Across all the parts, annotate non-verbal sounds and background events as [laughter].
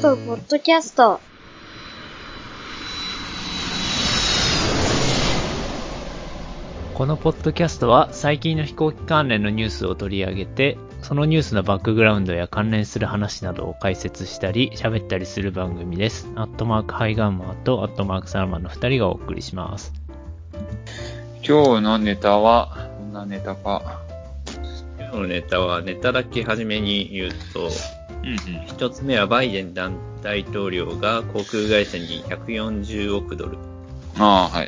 とポッドキャスト。このポッドキャストは最近の飛行機関連のニュースを取り上げて、そのニュースのバックグラウンドや関連する話などを解説したり、喋ったりする番組です。アットマークハイガンマーとアットマークサラマンの二人がお送りします。今日のネタは、どんなネタか。今日のネタは、ネタだけ初めに言うと、うん一つ目はバイデン大統領が航空会社に140億ドル。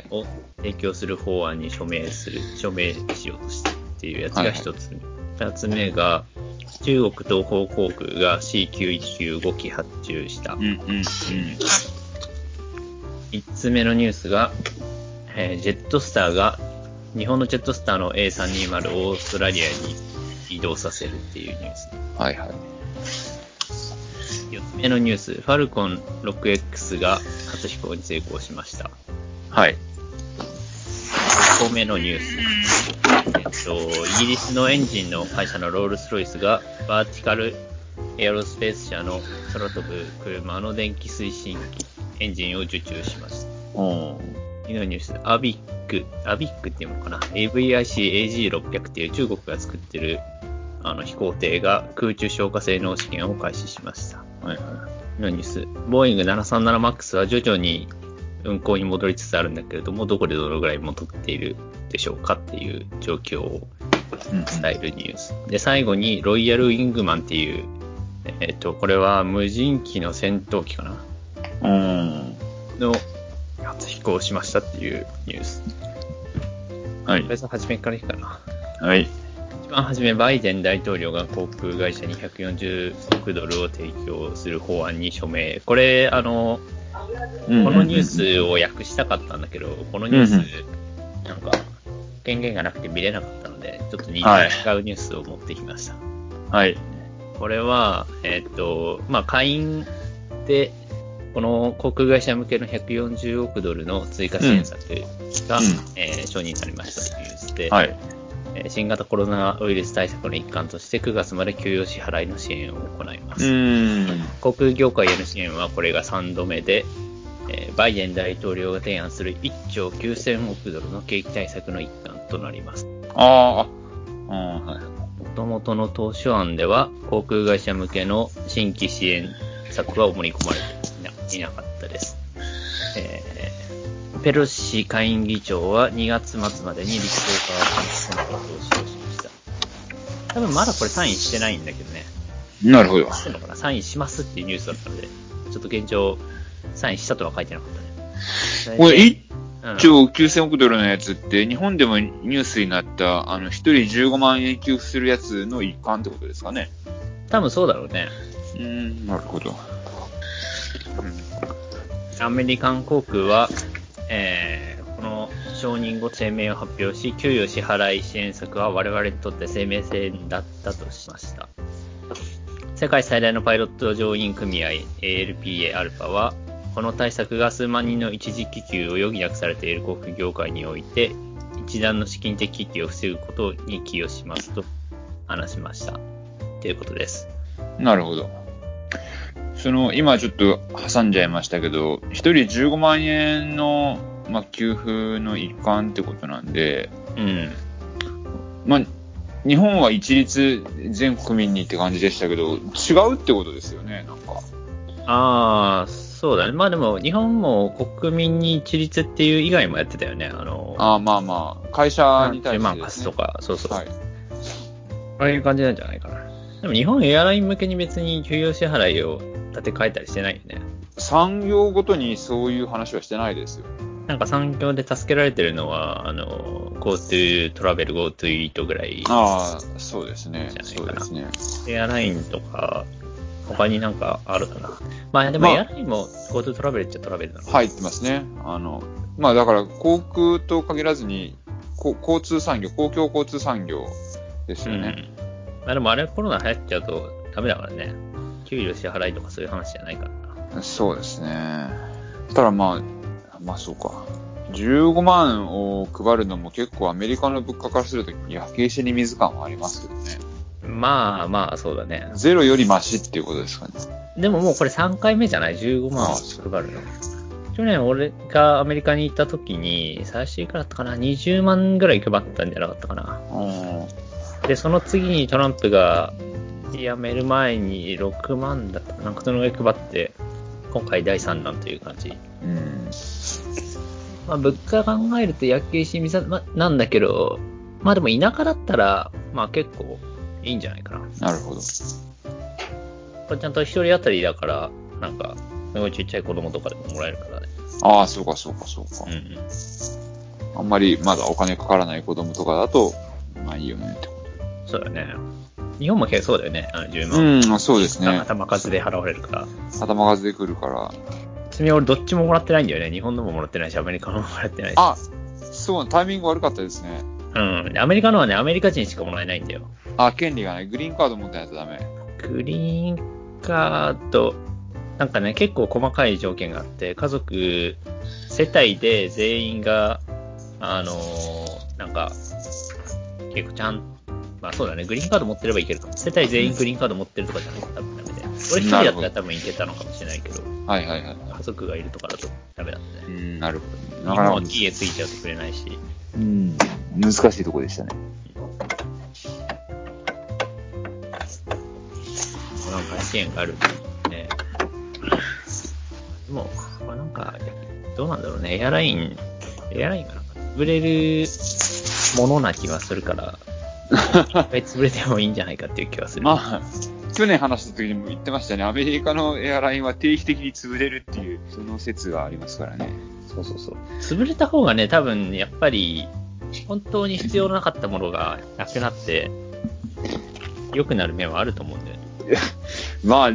を提供する法案に署名する、署名しようとしてるっていうやつが一つ目。二、つ目が、中国東方航空が C919 機発注したうん、。うん、うん。三つ目のニュースが、えージェットスターが、日本のジェットスターの A320 をオーストラリアに移動させるっていうニュース。はい、はい。4つ目のニュース、ファルコン 6X が初飛行に成功しました。はい。5個目のニュース。えっと、イギリスのエンジンの会社のロールスロイスがバーティカルエアロスペース社の空飛ぶ車の電気推進機エンジンを受注しました。お次のニュース、アビック、アビックっていうのかな ?AVIC AG600 っていう中国が作ってるあの飛行艇が空中消火性能試験を開始しました。はい、はい。のニュース。ボーイング 737MAX は徐々に運航に戻りつつあるんだけれども、どこでどのぐらい戻っているでしょうかっていう状況をうん、伝えるニュース。で、最後に、ロイヤルウィングマンっていう、えっと、これは無人機の戦闘機かな？うん。の初飛行しましたっていうニュース。はいとりあえ。ず初めからいいかな。はい。一番初め、バイデン大統領が航空会社に140億ドルを提供する法案に署名。これ、あの、ここのニュースを訳したかったんだけど、このニュース、うんなんか、権限がなくて見れなかったので、ちょっと似はいた違うニュースを持ってきました。はい。これは、えっと、まあ、会員で、この航空会社向けの140億ドルの追加支援策が、うんえー承認されましたというニュースで、はい。えー新型コロナウイルス対策の一環として9月まで給与支払いの支援を行います。ん。航空業界への支援はこれが3度目で、えーバイデン大統領が提案する1兆9000億ドルの景気対策の一環となります。ああ、はい。元々の当初案では、航空会社向けの新規支援策は盛り込まれていなかったです。えーペロシ下院議長は2月末までに立候補が見通しました。多分まだこれサインしてないんだけどね。なるほど。してんのかな？サインしますっていうニュースだったので、ちょっと現状、サインしたとは書いてなかったね。これ、1うん兆9000億ドルのやつって、日本でもニュースになった、あの、1人15万円給付するやつの一環ってことですかね。多分そうだろうね。うーん、なるほど。アメリカン航空は、えーこの承認後声明を発表し、給与支払い支援策は我々にとって生命線だったとしました。世界最大のパイロット乗員組合 ALPA アルファは、この対策が数万人の一時帰給を余儀なくされている航空業界において、一段の資金的危機を防ぐことに寄与しますと話しました。ということです。なるほど。その、今ちょっと挟んじゃいましたけど、1人15万円の、まあ、給付の一環ってことなんで、うん。まあ、日本は一律全国民にって感じでしたけど、違うってことですよね、なんか。ああ、そうだね。まあでも、日本も国民に一律っていう以外もやってたよね。あの、ああ、まあまあ、会社に対10して、万貸すと。か、そうそう。はい。ああいう感じなんじゃないかな。でも日本エアライン向けに別に給与支払いを立て替えたりしてないよね。産業ごとにそういう話はしてないですよ。なんか産業で助けられてるのは、あの、GoTo トラベル、GoTo イートぐらい。ああ、そうですね。じゃないかなそうですね。エアラインとか、他になんかあるかな。まあでもまあエアラインも GoTo トラベルっちゃトラベルなの？入ってますね。あの、まあだから航空と限らずに、こ交通産業、公共交通産業ですよね。うん。まあでもあれコロナ流行っちゃうとダメだからね。給与支払いとかそういう話じゃないからな。そうですね。ただまあ、まあそうか。15万を配るのも結構アメリカの物価からすると焼け石に水感はありますけどね。まあまあ、そうだね。ゼロよりマシっていうことですかね。でももうこれ3回目じゃない ?15 万あ配るの。去年俺がアメリカに行った時に、最初いくらだったかな ?20 万ぐらい配ったんじゃなかったかな。うん。で、その次にトランプが辞める前に6万だったな。んかそのぐらい配って、今回第3弾という感じ。うん。まあ、物価考えると野球しみさ、ま、なんだけど、まあでも田舎だったら、まあ結構いいんじゃないかな。なるほど。これちゃんと一人当たりだから、なんか、すごいちっちゃい子供とかでももらえるからね。ああ、そうか、そうか、そうか。うんうん。あんまりまだお金かからない子供とかだと、まあいいよねってことそうだよね。日本も結構そうだよね。あの10と。万。うん、そうですね。頭数で払われるから。頭数で来るから。ちなみに俺どっちももらってないんだよね。日本のももらってないし、アメリカのももらってないし。あ、そう、タイミング悪かったですね。うん。アメリカのはね、アメリカ人しかもらえないんだよ。あ、権利がね、グリーンカード持ってないとダメ。グリーンカード、なんかね、結構細かい条件があって、家族、世帯で全員が、あのーなんか、結構ちゃん、まあそうだね、グリーンカード持ってればいけるかも。世帯全員グリーンカード持ってるとかじゃないと多分ダメで。俺一人だったら多分いけたのかもしれないけど、はいはいはい。家族がいるとかだとダメだったね。うん、なるほど。日なかなか家ついちゃうとくれないし。うん、難しいとこでしたね。なんか支援があるとね。でも、まあ、なんか、どうなんだろうね。エアライン、エアラインがなんか潰れるものな気がするから、一回潰れてもいいんじゃないかっていう気がする。まあ、去年話した時にも言ってましたね。アメリカのエアラインは定期的に潰れるっていう、その説がありますからね。そうそうそう。潰れた方がね、多分、やっぱり、本当に必要なかったものがなくなって、良くなる面はあると思うんだよね。[laughs] まあ、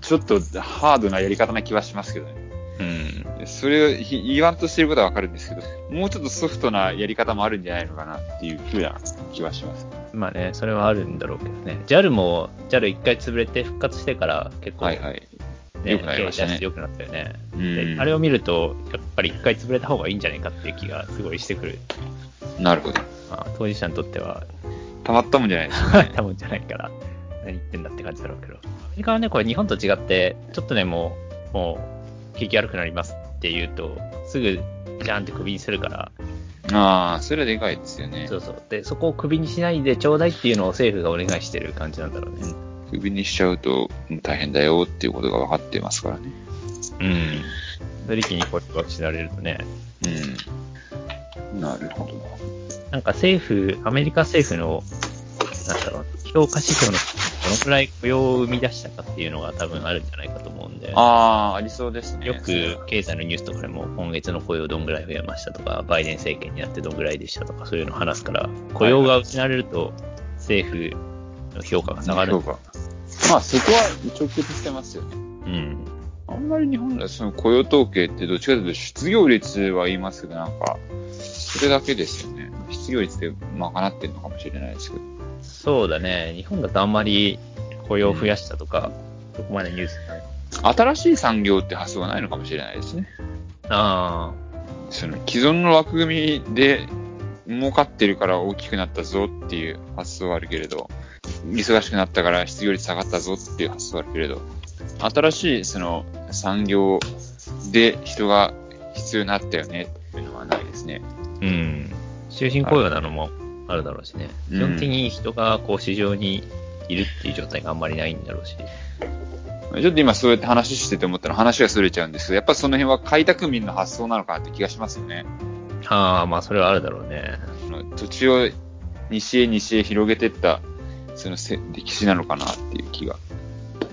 ちょっとハードなやり方な気はしますけどね。うん。それをひ言わんとしてることはわかるんですけど、もうちょっとソフトなやり方もあるんじゃないのかなっていうふうな気はします。まあね、それはあるんだろうけどね。JAL も、JAL 一回潰れて復活してから結構、はいはい。ね、良くなりましたねくなったよね。あれを見ると、やっぱり一回潰れた方がいいんじゃないかっていう気がすごいしてくる。なるほど。まあ、当事者にとっては、たまったもんじゃないですよね。[laughs] 多分じゃないから、何言ってんだって感じだろうけど。アメリカはね、これ日本と違って、ちょっとね、もう、もう、景気悪くなりますって言うと、すぐ、ジャーンって首にするから、ああ、それはでかいですよねそ。うそう。で、そこを首にしないでちょうだいっていうのを政府がお願いしてる感じなんだろうね。クビにしちゃうと大変だよっていうことが分かってますからね。うん。それ一気にこれが知られるとね、うん。なるほど。なんか政府、アメリカ政府の、なんだろう、評価指標のどのくらい雇用を生み出したかっていうのが多分あるんじゃないかと思うんで、ああ、ありそうですね。よく経済のニュースとかでも今月の雇用どんぐらい増えましたとか、バイデン政権になってどんぐらいでしたとか、そういうのを話すから、雇用が失われると政府の評価が下がる。まあそこは直結してますよね。うん。あんまり日本ではその雇用統計ってどっちかというと失業率は言いますけど、なんか、それだけですよね。失業率で賄ってるのかもしれないですけど。そうだね。日本だとあんまり雇用を増やしたとか、そこまでニュースない。新しい産業って発想がないのかもしれないですね。あその既存の枠組みで儲かってるから大きくなったぞっていう発想はあるけれど、忙しくなったから失業率下がったぞっていう発想はあるけれど、新しいその産業で人が必要になったよねっていうのはないですね。あ、うん。終身雇用なのもあるだろうしね。うん基本的に人がこう市場にいるっていう状態があんまりないんだろうし。ちょっと今そうやって話してて思ったら話が逸れちゃうんですけど、やっぱその辺は開拓民の発想なのかなって気がしますよね。ああ、まあそれはあるだろうね。土地を西へ西へ広げてった、そのせ歴史なのかなっていう気が。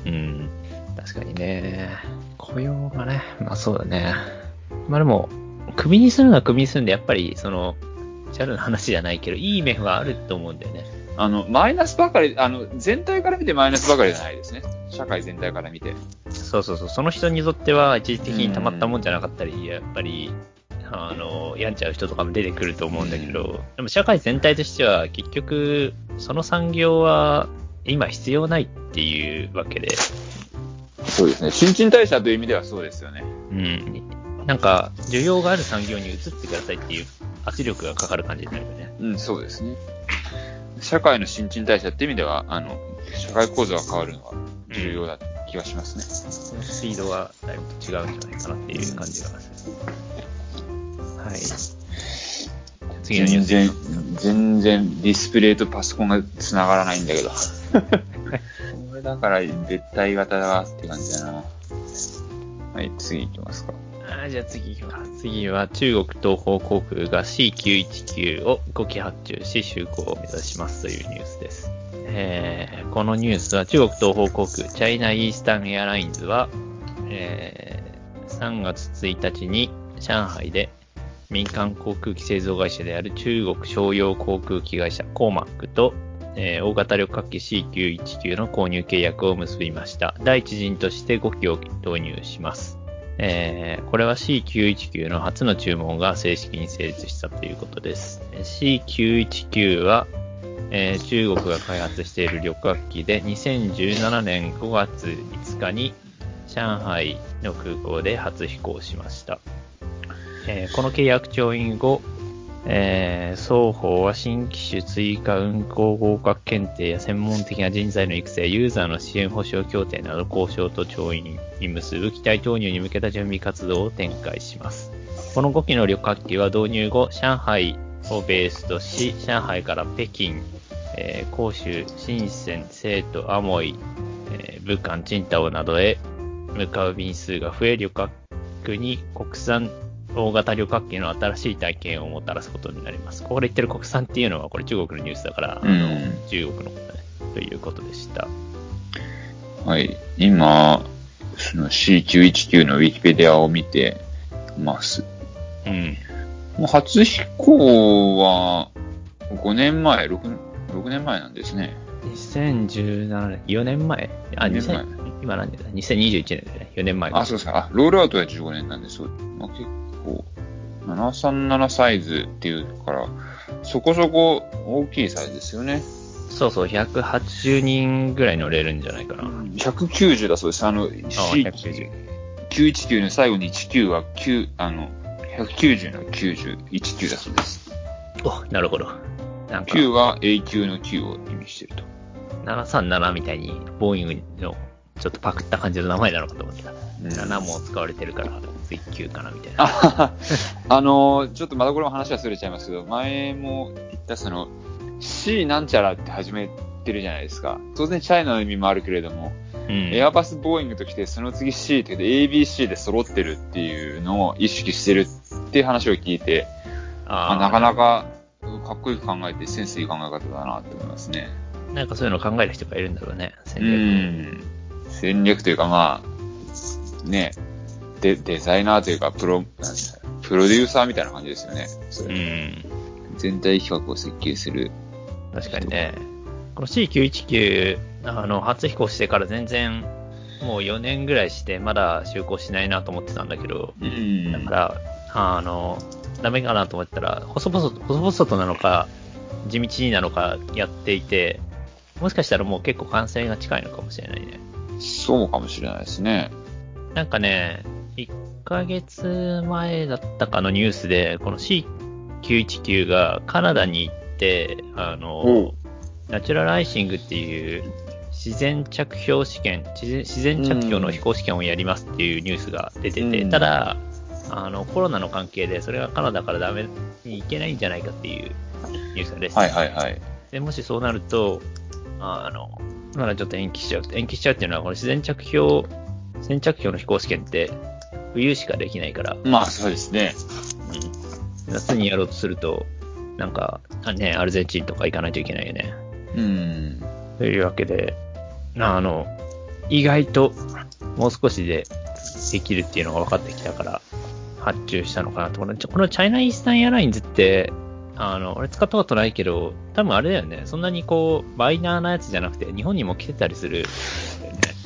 うん。確かにね。雇用がね、まあそうだね。まあでも、首にするのは首にするんで、やっぱりその、ジャルの話じゃないけど、いい面はあると思うんだよね。あの、マイナスばかり、あの、全体から見てマイナスばかりじゃないですね。社会全体から見て。そうそうそう、その人にとっては一時的に溜まったもんじゃなかったり、やっぱり、あの、病んじゃう人とかも出てくると思うんだけど、でも社会全体としては結局、その産業は今必要ないっていうわけで、そうですね。新陳代謝という意味ではそうですよね。うん。なんか、需要がある産業に移ってくださいっていう圧力がかかる感じになるよね。うん、そうですね。社会の新陳代謝って意味では、あの、社会構造が変わるのは重要だ。気がしますね。そのスピードがだいぶ違うんじゃないかなっていう感じがする。はい。次のニュース。全然、全然ディスプレイとパソコンが繋がらないんだけど。[laughs] これだから絶対型だって感じだな。はい、次行きますか。あじゃあ次行きます。次は中国東方航空が C919 を5機発注し就航を目指しますというニュースです。えー、このニュースは中国東方航空チャイナイースタンエアラインズは、えー、3月1日に上海で民間航空機製造会社である中国商用航空機会社コーマックと、えー大型旅客機 C919 の購入契約を結びました。第一陣として5機を導入します。えーこれは C919 の初の注文が正式に成立したということです。C919 は、えー中国が開発している旅客機で2017年5月5日に上海の空港で初飛行しました。えーこの契約調印後、えー双方は新機種追加運航合格検定や専門的な人材の育成、ユーザーの支援保障協定など交渉と調印に結ぶ機体投入に向けた準備活動を展開します。この5機の旅客機は導入後、上海をベースとし、上海から北京、えー広州、深セン、成都、アモイ、えー武漢、チンタオなどへ向かう便数が増え、旅客に国産大型旅客機の新しい体験をもたらすことになります。ここで言ってる国産っていうのは、これ中国のニュースだから、あのうん中国のことね、ということでした。はい。今、その C919 のウィキペディアを見てます。うん。もう初飛行は5年前、6, 6年前なんですね。2017年、4年前？あ、四年前2000今何年だ ?2021 年だね。4年前かあ、そうですか。あ、ロールアウトは15年なんですよ。まあ、結構、737サイズっていうから、そこそこ大きいサイズですよね。そうそう、180人ぐらい乗れるんじゃないかな。190だそうです。あの、あ C919 190の最後に19は9、あの、190の90、19だそうです。お、なるほど。なんか、9は永久の9を意味してると。737みたいに、ボーイングのちょっとパクった感じの名前なのかと思ってた。うん7も使われてるから、追求かなみたいな。ああのーちょっとまたこれも話はすれちゃいますけど、前も言ったその、C なんちゃらって始めてるじゃないですか。当然チャイナの意味もあるけれども、うん。エアバス、ボーイングときて、その次 C って言って ABC で揃ってるっていうのを意識してるっていう話を聞いて、あなかなかかっこよく考えてセンスいい考え方だなって思いますね。なんかそういうのを考える人がいるんだろうね、う戦略。ん。戦略というかまあ、ね、デデザイナーというか、プロ、プロデューサーみたいな感じですよね。うん。全体企画を設計する。確かにね。この C919、あの、初飛行してから全然、もう4年ぐらいして、まだ就航しないなと思ってたんだけど、うんだから、あの、ダメかなと思ったら、細々と、細々となのか、地道になのかやっていて、もしかしたらもう結構完成が近いのかもしれないね。そうかもしれないですね。なんかね、1ヶ月前だったかのニュースで、この C919 がカナダに行って、あの、ナチュラライシングっていう自然着氷試験、自然着氷の飛行試験をやりますっていうニュースが出てて、うんただ、あの、コロナの関係でそれがカナダからダメに行けないんじゃないかっていうニュースが出てて、はいはいはい。で、もしそうなると、あの、まだちょっと延期しちゃう。延期しちゃうっていうのは、この自然着氷、自然着氷の飛行試験って、冬しかできないから、まあそうですね。夏にやろうとすると、なんか、あね、アルゼンチンとか行かないといけないよね。うん。というわけで、あの、意外と、もう少しでできるっていうのが分かってきたから、発注したのかなとこのチャイナイースタンエアラインズって、あの、俺使ったことないけど、多分あれだよね。そんなにこう、マイナーなやつじゃなくて、日本にも来てたりする。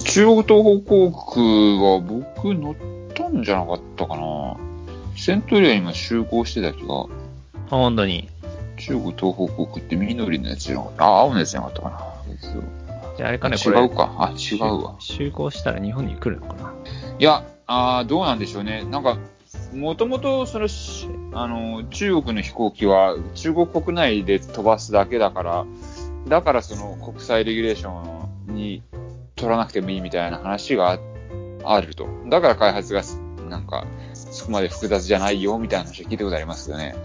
中国東方航空は僕乗ったんじゃなかったかな。セントリアにも就航してた気が。あ本当に。中国東方航空って緑のやつじゃなかった。あ、青のやつじゃなかったかな。じゃああれかね、違これ。うか。あ、違うわ。就航したら日本に来るのかないや、あーどうなんでしょうね。なんか、もともと、そのし、あの、中国の飛行機は中国国内で飛ばすだけだから、だからその国際レギュレーションに取らなくてもいいみたいな話があると。だから開発がす、なんか、そこまで複雑じゃないよみたいな話を聞いたことありますよね。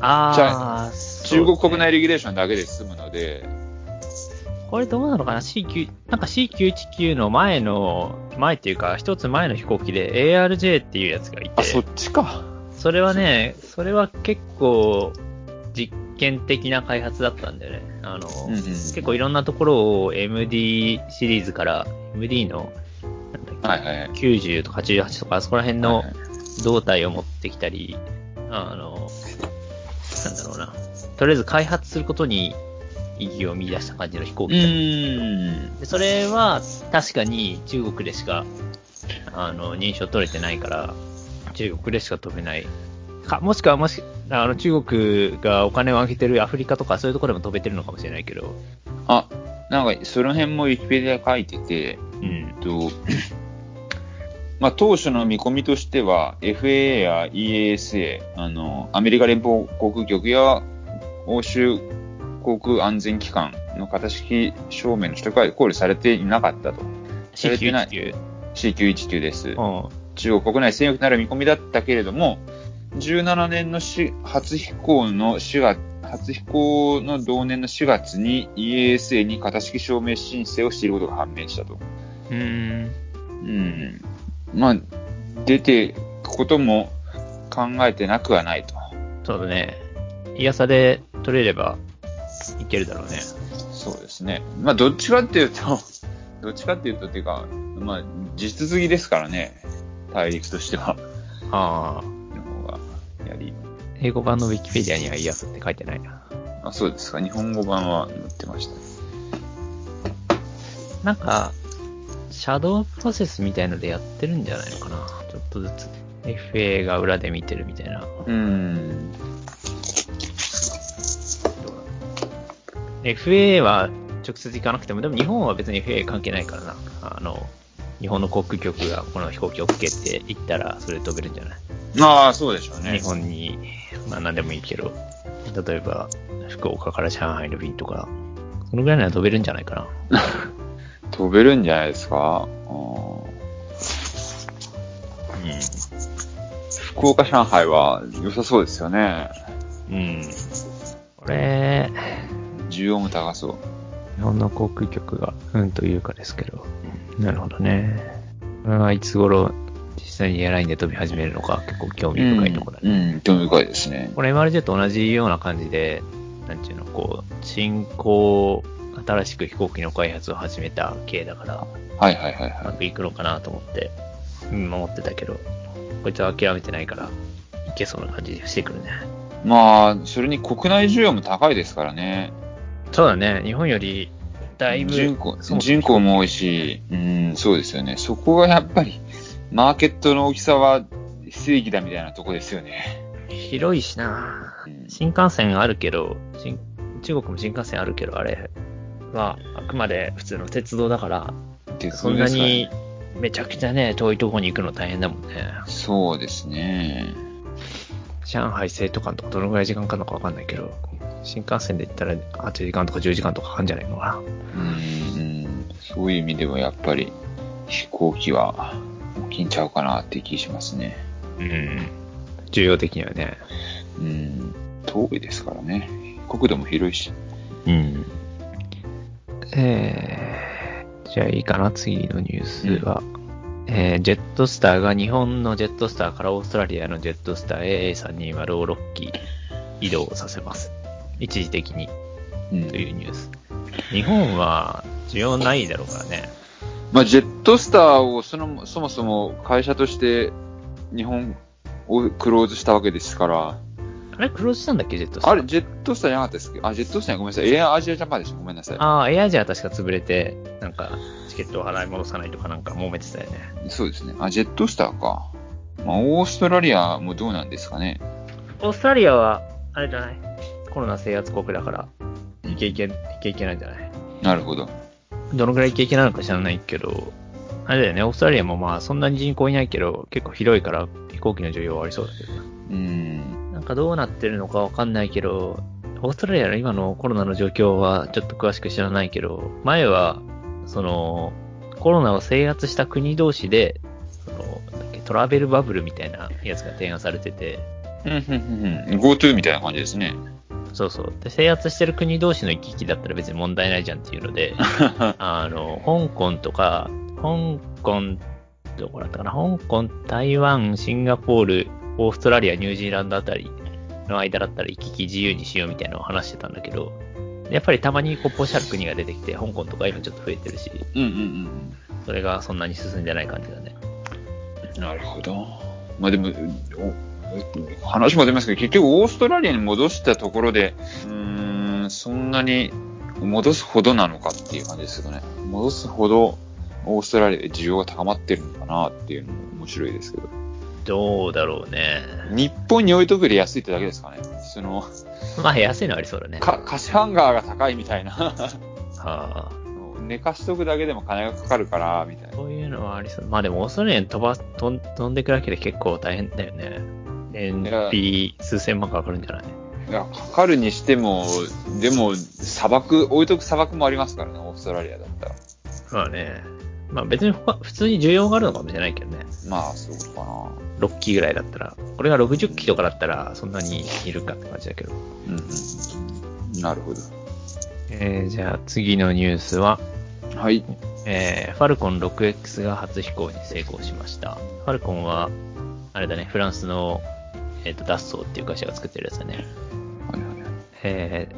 ああ、中国国内で。レギュレーションだけで済むので、これどうなのかな ?C9、なんか C919 の前の、前っていうか、一つ前の飛行機で ARJ っていうやつがいて、あ、そっちか。それはね、それは結構実験的な開発だったんだよね。あの、うんうん結構いろんなところを MD シリーズから、MD の、なんだっけはいはいはい。90とか88とか、そこら辺の胴体を持ってきたり、あの、なんだろうな。とりあえず開発することに意義を見出した感じの飛行う機。でそれは確かに中国でしか、あの、認証取れてないから、中国でしか飛べない。か、もしくはもし、あの、中国がお金をあげてるアフリカとかそういうところでも飛べてるのかもしれないけど、あ、なんか、その辺もウィキペディア書いてて、うん。と、まあ、当初の見込みとしては、FAA や EASA、あの、アメリカ連邦航空局や欧州航空安全機関の型式証明の取得は考慮されていなかったと。されてない C919。C919 です。うん。中国国内専用となる見込みだったけれども、17年のし初飛行の4月、初飛行の同年の4月に EASA に型式証明申請をしていることが判明したと。うーん。うん。まあ、出てくことも考えてなくはないと。そうだね。イヤサで取れればいけるだろうね。そうですね。まあ、どっちかっていうと、どっちかっていうと、っていうか、まあ、実継ぎですからね。大陸としては。ああ。の方が、やり。英語版のウィキペディアにはイヤサって書いてないな。あ、そうですか。日本語版は載ってました。なんか、シャドウプロセスみたいのでやってるんじゃないのかな。ちょっとずつ。FA が裏で見てるみたいな。うん。FA は直接行かなくても、でも日本は別に FA 関係ないからな。あの、日本の航空局がこの飛行機 OK って言ったら、それで飛べるんじゃない、ああ、そうでしょうね。日本に、まあ何でもいいけど、例えば、福岡から上海の便とか、そのぐらいなら飛べるんじゃないかな。[laughs] 飛べるんじゃないですか？うん福岡、上海は良さそうですよね。うん。うん。これ、需要も高そう。日本の航空局が、うんというかですけど。なるほどね。これはいつ頃、実際にエアラインで飛び始めるのか、結構興味深いところだね。うん、うん興味深いですね。これ MRJ と同じような感じで、なんていうの、こう、新興、新しく飛行機の開発を始めた系だから、はいはいはいうまはくいくのかなと思って、うん、思ってたけど、こいつは諦めてないから、いけそうな感じしてくるね。い。まあ、それに国内需要も高いですからね。そうだね、日本より、だいぶ、人口人口も多いし、うん、そうですよね。そこがやっぱり、マーケットの大きさは正義だみたいなとこですよね。広いしなうん新幹線あるけど、新中国も新幹線あるけど、あれはあくまで普通の鉄道だから、鉄そんなにめちゃくちゃね、遠いとこに行くの大変だもんね。そうですね。上海成都間とかどのぐらい時間かかるのかわかんないけど、新幹線で行ったら8時間とか10時間とかかかるんじゃないのかうん、うん、そういう意味でもやっぱり飛行機は大きいんちゃうかなって気しますね。な。うん。重要的にはね。うん、遠いですからね。国土も広いし。うん。えー、じゃあいいかな、次のニュースは。えージェットスターが日本のジェットスターからオーストラリアのジェットスター AA320 を6機移動させます。一時的にうんというニュース。日本は需要ないだろうからね。まあ、ジェットスターをそのそもそも会社として日本をクローズしたわけですから、あれクローズしたんだっけ、ジェットスター？あれ、ジェットスターじゃなかったですっけ？あ、ジェットスターごめんなさい。エアアジアジャパンでした。ごめんなさい。ああ、エアジアは確か潰れて、なんか、チケットを払い戻さないとかなんか揉めてたよね。そうですね。あ、ジェットスターか。まあ、オーストラリアもどうなんですかね。オーストラリアは、あれじゃない？コロナ制圧国だから、いけいけ、いけいけなんじゃない？なるほど。どのぐらいいけいけなのか知らないけど、あれだよね、オーストラリアもまあそんなに人口いないけど、結構広いから飛行機の需要はありそうだけどな。うん。なんかどうなってるのかわかんないけど、オーストラリアの今のコロナの状況はちょっと詳しく知らないけど、前は、その、コロナを制圧した国同士で、その、トラベルバブルみたいなやつが提案されてて、うん、うん、うん。GoTo みたいな感じですね。そうそう。で、制圧してる国同士の行き来だったら別に問題ないじゃんっていうので、[laughs] あの、香港とか、香港、どこだったかな？香港、台湾、シンガポール、オーストラリア、ニュージーランドあたりの間だったら行き来自由にしようみたいなのを話してたんだけど、やっぱりたまにこうポシャる国が出てきて、香港とか今ちょっと増えてるし、うん、うん、それがそんなに進んでない感じだね。うん。なるほど。まあでも、お話も出ますけど、結局オーストラリアに戻したところで、うーん、そんなに戻すほどなのかっていう感じですけどね。戻すほどオーストラリアで需要が高まってるのかなっていうのも面白いですけど。どうだろうね。日本に置いとくより安いってだけですかね。その、まあ安いのはありそうだね。か、貸しハンガーが高いみたいな。はあ、寝かしとくだけでも金がかかるから、みたいな。そういうのはありそう。まあでもオーストラリアに飛ば、飛んでくだけで結構大変だよね。燃費数千万かかるんじゃない？いや、かかるにしても、でも、砂漠、置いとく砂漠もありますからね、オーストラリアだったら。まあね。まあ別に他普通に需要があるのかもしれないけどね。まあ、そういうことか6機ぐらいだったら。これが60機とかだったらそんなにいるかって感じだけど。な。うん、うん。なるほど。えー、じゃあ次のニュースは、はい。えー、ファルコン 6X が初飛行に成功しました。ファルコンは、あれだね、フランスの、えっ、と、ダッソーっていう会社が作ってるやつだね。はいはいはい。え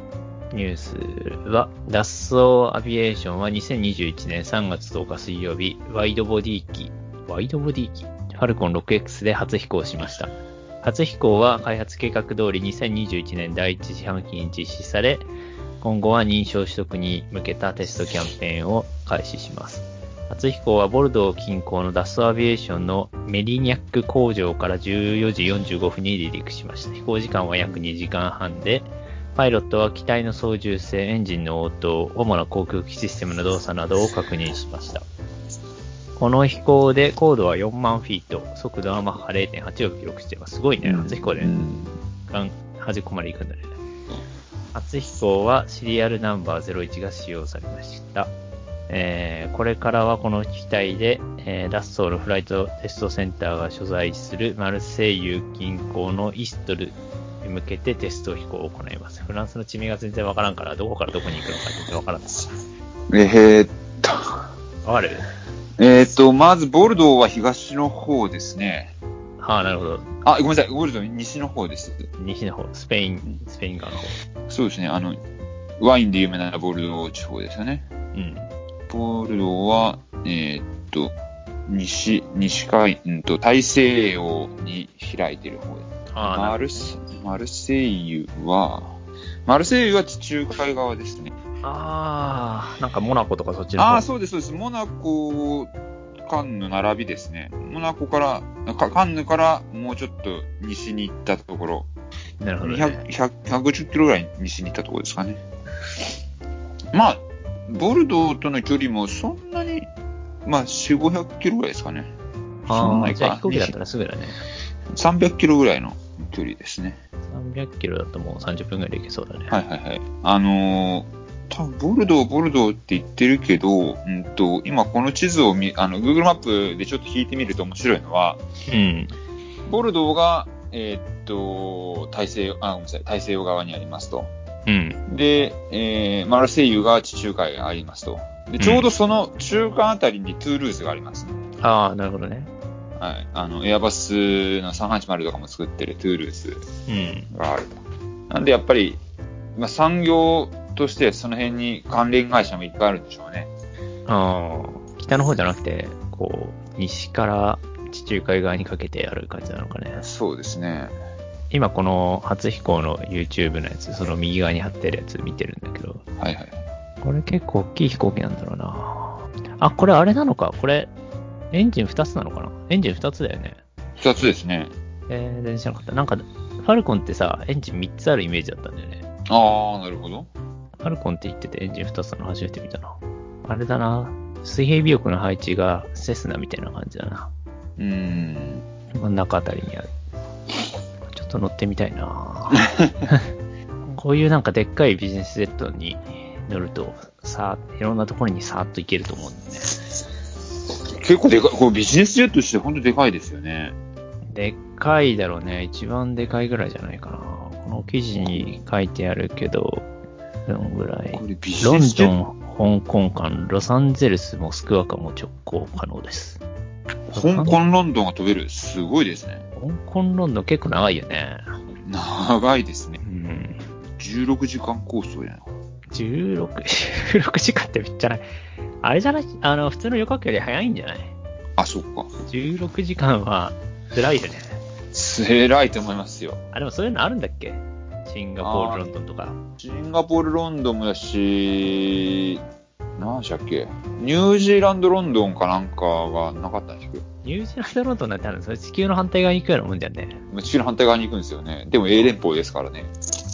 ー、ニュースは、ダッソーアビエーションは2021年3月10日水曜日、ワイドボディ機、ワイドボディ機？ファルコン 6X で初飛行しました。初飛行は開発計画通り2021年第一四半期に実施され、今後は認証取得に向けたテストキャンペーンを開始します。初飛行はボルドー近郊のダッソーアビエーションのメリニャック工場から14時45分に離陸しました。飛行時間は約2時間半で、パイロットは機体の操縦性、エンジンの応答、主な航空機システムの動作などを確認しました。この飛行で高度は4万フィート、速度はマッハ0.8を記録しています。すごいね、初飛行で、端っこまで行くんだね。初飛行はシリアルナンバー01が使用されました。えーこれからはこの機体で、えーダッソールフライトテストセンターが所在するマルセイユ近郊のイストルに向けてテスト飛行を行います。フランスの地名が全然わからんから、どこからどこに行くのか全然わからんです。えーっと、わかる？えーっと、まず、ボルドーは東の方ですね。はあ、なるほど。あ、ごめんなさい、ボルドー西の方です。西の方、スペイン、スペイン側の方。そうですね、あの、ワインで有名なボルドー地方ですよね。うん。ボルドーは、えーっと、西、西海、うんと、大西洋に開いてる方でマルセ、マルセイユは、マルセイユは地中海側ですね。あー、なんかモナコとかそっちの方。ああ、そうです、そうです。モナコ、カンヌ並びですね。モナコから、かカンヌからもうちょっと西に行ったところ、なるほど、200ね。100 150キロぐらい西に行ったところですかね。まあ、ボルドーとの距離もそんなに、まあ、4、500キロぐらいですかね。そんなああ、ないか飛行機だったらすぐだね。300キロぐらいの距離ですね。300キロだともう30分ぐらいで行けそうだね。はいはいはい。あのー、多分ボルドー、ボルドーって言ってるけど、うんと、今この地図を見、あの、Google マップでちょっと引いてみると面白いのは、うん。ボルドーが、えーっと、大西洋、あ、ごめんなさい、大西洋側にありますと。うん。で、えー、マルセイユが地中海がありますと。で、ちょうどその中間あたりにトゥールーズがあります、ああ、なるほどね。はい。あの、エアバスの380とかも作ってるトゥールーズうん。があると。なんでやっぱり、まあ、産業としてその辺に関連会社もいっぱいあるんでしょうね。ああ、北の方じゃなくて、こう、西から地中海側にかけてある感じなのかね。そうですね。今この初飛行の YouTube のやつ、その右側に貼ってるやつ見てるんだけど、はいはい。これ結構大きい飛行機なんだろうな。あ、これあれなのか？これ、エンジン2つなのかな？エンジン2つだよね。二つですね。えー、全然知らなかった。なんか、ファルコンってさ、エンジン3つあるイメージだったんだよね。ああ、なるほど。ファルコンって言っててエンジン2つなの初めて見たな。あれだな。水平尾翼の配置がセスナみたいな感じだな。うーん。真ん中あたりにある。と乗ってみたいな [laughs] こういうなんかでっかいビジネスジェットに乗ると、さあ、いろんなところにさーっと行けると思うんだよね。結構でかい、これビジネスジェットとして本当でかいですよね。でっかいだろうね。一番でかいぐらいじゃないかな。この記事に書いてあるけど、どのぐらい？ロンドン、香港間、ロサンゼルス、モスクワ間も直行可能です。香港ロンドンが飛べる。すごいですね。香港、ロンドン結構長いよね。長いですねう。ん。16時間構想やな。16、[laughs] 16時間ってめっちゃない。あれじゃない？あの、普通の旅客より早いんじゃない？あ、そっか。?16 時間は辛いよね。辛いと思いますよ。あ、でもそういうのあるんだっけ？シンガポール、ロンドンとか。シンガポール、ロンドンもだし、何でしたっけ？ニュージーランド、ロンドンかなんかがなかったんですけ？ど、ニュージーランドロンドンなんてあるの？それ地球の反対側に行くようなもんじゃんね。地球の反対側に行くんですよね。でも A 連邦ですからね。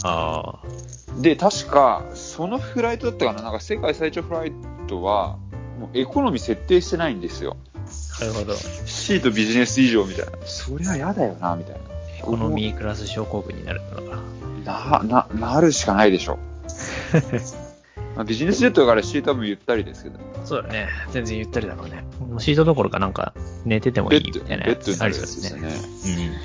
ああ。で、確か、そのフライトだったかな？なんか世界最長フライトは、もうエコノミー設定してないんですよ。なるほど。C とビジネス以上みたいな。それは嫌だよな、みたいな。エコノミークラス症候群になるのか。な、な、なるしかないでしょ。[laughs] まあビジネスジェットだから C 多分ゆったりですけど。そうだね。全然ゆったりだろうね。もうシートどころかなんか寝ててもいいみたいなベッドになありそうですね。つですよね。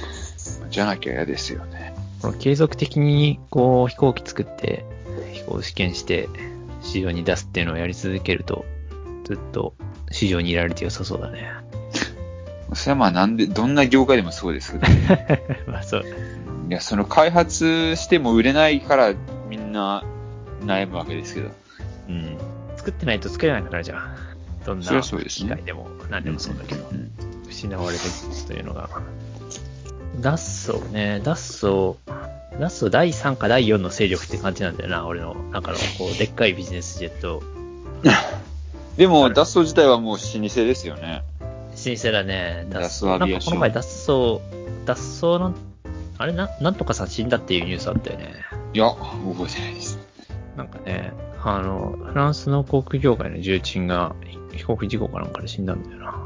うん。じゃなきゃ嫌ですよね。この継続的にこう飛行機作って、飛行試験して市場に出すっていうのをやり続けると、ずっと市場にいられて良さそうだね。それはまあなんで、どんな業界でもそうですけど。[laughs] まあそう。いや、その開発しても売れないからみんな悩むわけですけど。うん。作ってないと作れなくなるじゃん。どんな機械でも何でもそうだけど。うん失われていくというのが。ダッソーね、ダッソー、ダッソー第3か第4の勢力って感じなんだよな、俺の中の、こう、でっかいビジネスジェット。[laughs] でも、ダッソー自体はもう老舗ですよね。新生だね、ダッソなんかこの前ダッソー、ダッソーの、あれな、なんとかさん死んだっていうニュースあったよね。いや、覚えてないです。なんかね、あの、フランスの航空業界の重鎮が飛行機事故かなんかで死んだんだよな。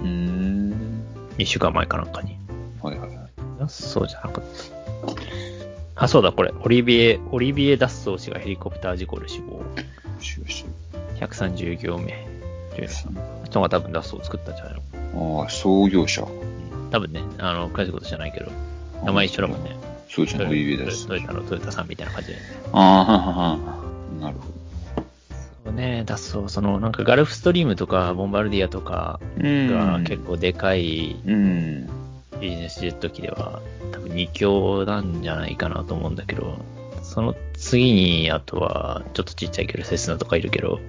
うーん。一週間前かなんかに。はいはいはい。ダッソーじゃなかった。あ、そうだ、これ。オリビエ、オリビエ・ダッソー氏がヘリコプター事故で死亡。よしよし。130行目。人が多分ダッソーを作ったんじゃないのああ、創業者。多分ね、あの、詳しいことじゃないけど、名前一緒だもんね。そうですね、オリビエトヨタのトヨタさんみたいな感じで。ああ、はははなるほそうね、ダッソー、その、なんかガルフストリームとか、ボンバルディアとかが結構でかいうん。ビジネスジェット機では、多分2強なんじゃないかなと思うんだけど、その次に、あとは、ちょっとちっちゃいけど、セスナとかいるけど、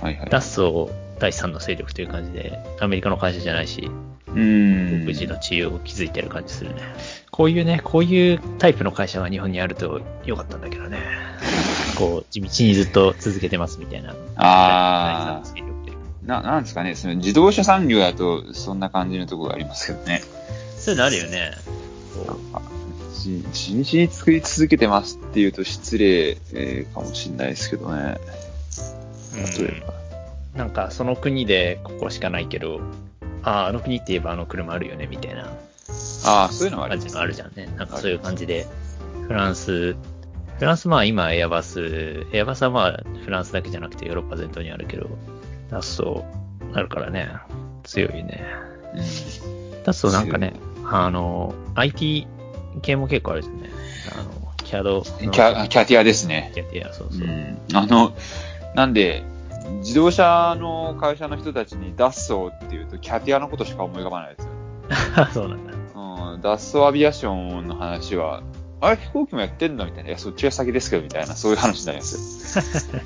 はいはい。ダッソー第3の勢力という感じで、アメリカの会社じゃないし、うん。独自の地位を築いてる感じするね。こういうね、こういうタイプの会社が日本にあるとよかったんだけどね。こう、地道にずっと続けてますみたいな。ああな、なんですかね、その自動車産業だとそんな感じのところがありますけどね。そういうのあるよね。地道に作り続けてますっていうと失礼、えーかもしれないですけどね。う、例えば。なんかその国でここしかないけど、ああ、あの国って言えばあの車あるよね、みたいなああ、そういうのはあり感じのあるじゃんね。なんかそういう感じで、フランス、フランスまあ今エアバス、エアバスはまあフランスだけじゃなくてヨーロッパ全土にあるけど、ダッソーあるからね、強いね。ダッソーなんかね、あの、IT 系も結構あるじゃんね。あの、キャドの。キャ、キャティアですね。キャティア、そううそう。ん。あの、なんで、自動車の会社の人たちにダッソーっていうとキャティアのことしか思い浮かばないですよ。[laughs] そうなんだ。うん、ダッソーアビアションの話は、あれ飛行機もやってんの？みたいな。いや、そっちが先ですけど、みたいな、そういう話になりますよ。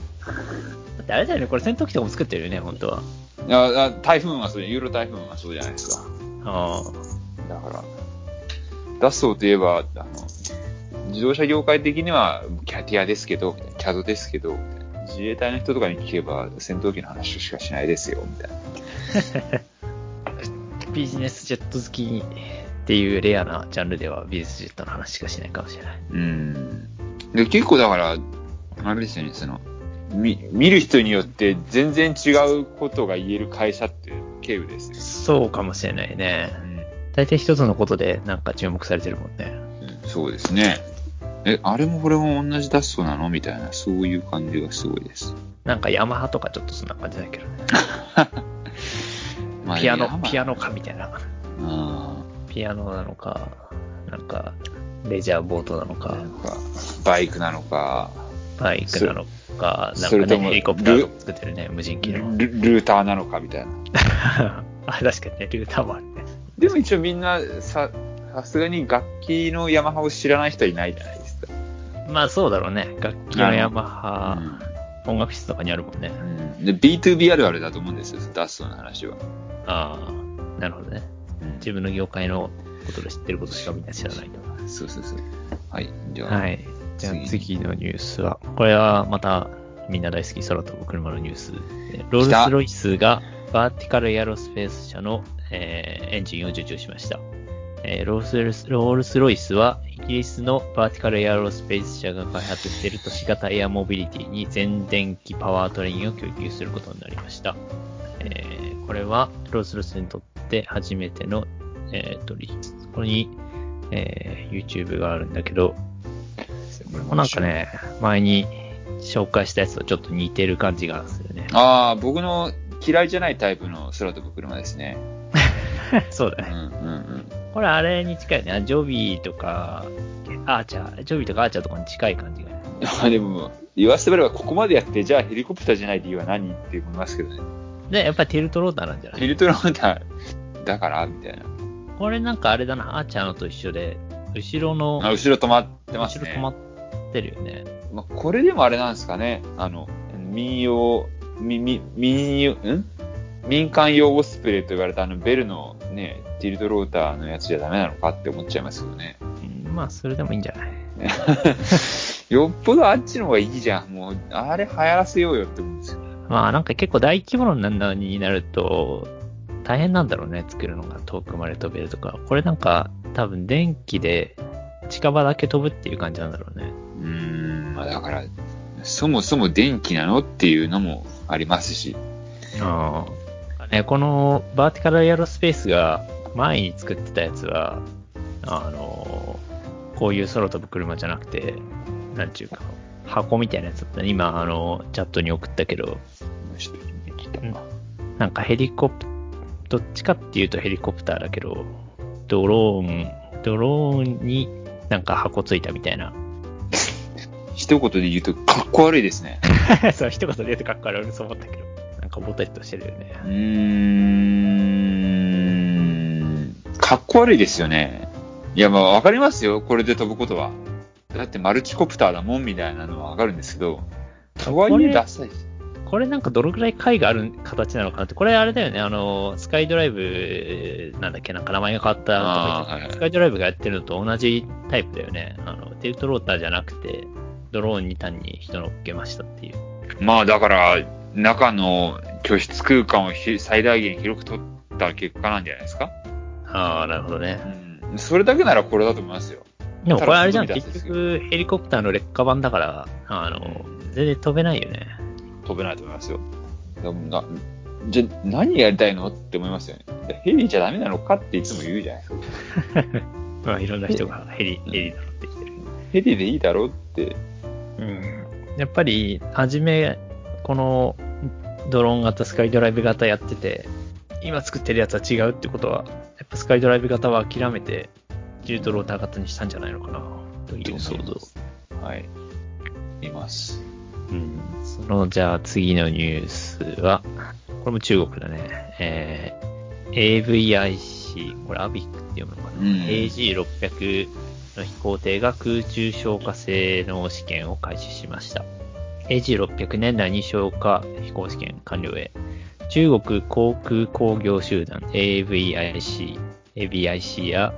だってあれだよね、これ戦闘機とかも作ってるよね、本当は。いや、あ台風はそう、ユーロ台風はそうじゃないですか。ああ。だから、ダッソーといえば、あの、自動車業界的にはキャティアですけど、キャドですけど、自衛隊の人とかに聞けば戦闘機の話しかしないですよ、みたいな。[laughs] ビジネスジェット好きっていうレアなジャンルではビジネスジェットの話しかしないかもしれない。うん。で、結構だから、あれですよね、その、見、見る人によって全然違うことが言える会社って経由ですよ。そうかもしれないね。うん大体一つのことでなんか注目されてるもんね。そうですね。え、あれもこれも同じダッソなの？みたいな、そういう感じがすごいです。なんかヤマハとかちょっとそんな感じだけどね。[laughs] まあピアノピアノかみたいな。うん。ピアノなのか、なんか、レジャーボートなのかバイクなのか、バイクなのか、なんかね、ヘリコプター作ってるね、無人機ルの。ルーターなのかみたいな。[laughs] あ、確かにね、ルーターもあるね。でも一応みんな、さ、さすがに楽器のヤマハを知らない人はいないじゃないですか。まあそうだろうね。楽器のヤマハ、う音楽室とかにあるもんね。んうんで、B2B あるあるだと思うんですよ、ダストの話は。ああ、なるほどね。うん自分の業界のことで知ってることしかみんな知らないと。そうそうそう。はい。じゃあ、はい。じゃあ次次のニュースは、これはまたみんな大好き空飛ぶ車のニュースで。ロールスロイスがバーティカルエアロスペース社の、えーエンジンを受注しました。えーロールスロイスロールスロイスはイギリスのバーティカルエアロスペース社が開発している都市型エアモビリティに全電気パワートレインを供給することになりました。えーこれはロールスロイスにとって初めての、えー取引。ここに、えー YouTube があるんだけど、これもなんかね、前に紹介したやつとちょっと似てる感じがするね。ああ、僕の嫌いじゃないタイプの空飛ぶ車ですね。[laughs] そうだね。うんうんうん。これあれに近いね。ジョビーとか、アーチャー、ジョビーとかアーチャーとかに近い感じがでも、言わせてみれば、ここまでやって、じゃあヘリコプターじゃない理由は何って思いますけどね。で、やっぱりティルトローターなんじゃない？ヘリトローターだからみたいな。これなんかあれだな、アーチャーのと一緒で、後ろの、あ、後ろ止まってますね。後ろ止まってるよね。まあ、これでもあれなんですかね。あの、民用、み、み、民用、ん？民間用オスプレイと言われたあのベルのね、ティルトローターのやつじゃダメなのかって思っちゃいますよね。うんまあ、それでもいいんじゃない？[laughs] よっぽどあっちの方がいいじゃん。もう、あれ流行らせようよって思うんですよ。まあなんか結構大規模なになると、大変なんだろうね、作るのが遠くまで飛べるとか。これなんか多分電気で近場だけ飛ぶっていう感じなんだろうね。うーん、まあだから、そもそも電気なのっていうのもありますし。ああ。ね、このバーティカルエアロスペースが前に作ってたやつは、あの、こういう空飛ぶ車じゃなくて、なんちゅうか、箱みたいなやつだったね。今、あの、チャットに送ったけど、たうんなんかヘリコプ、どっちかっていうとヘリコプターだけど、ドローン、ドローンになんか箱ついたみたいな。一言で言うと、かっこ悪いですね。[laughs] そう、一言で言うとかっこ悪いそう思ったけど、なんかボテッとしてるよね。うーん、かっこ悪いですよね。いや、まあわかりますよ。これで飛ぶことは。だってマルチコプターだもんみたいなのはわかるんですけど、とはいえダサいし。これなんかどのくらい解がある形なのかなって、これあれだよね、あの、スカイドライブ、なんだっけ、なんか名前が変わったとかあーはいはいスカイドライブがやってるのと同じタイプだよね。あの、テルトローターじゃなくて、ドローンに単に人乗っけましたっていう。まあだから、中の居室空間をひ最大限広く取った結果なんじゃないですか？ああ、なるほどね。うん。それだけならこれだと思いますよ。でもこれあれじゃん、結局ヘリコプターの劣化版だから、あの、全然飛べないよね。飛べないと思いますよ。でもなじゃ、何やりたいのって思いますよね。でヘリじゃダメなのかっていつも言うじゃないですか。[laughs] まあいろんな人がヘリ、ヘリ乗ってきてる。ヘリでいいだろうって。うん。やっぱり、はじめ、このドローン型、スカイドライブ型やってて、今作ってるやつは違うってことは、やっぱスカイドライブ型は諦めて、ジュートローター型にしたんじゃないのかな、という想像。はい。います。うん。その、じゃあ次のニュースは、これも中国だね。えー、AVIC、これアビックって読むのかな、うん ?AG600 の飛行艇が空中消火性能試験を開始しました。AG600 年内に消火飛行試験完了へ。中国航空工業集団 AVIC、AVIC や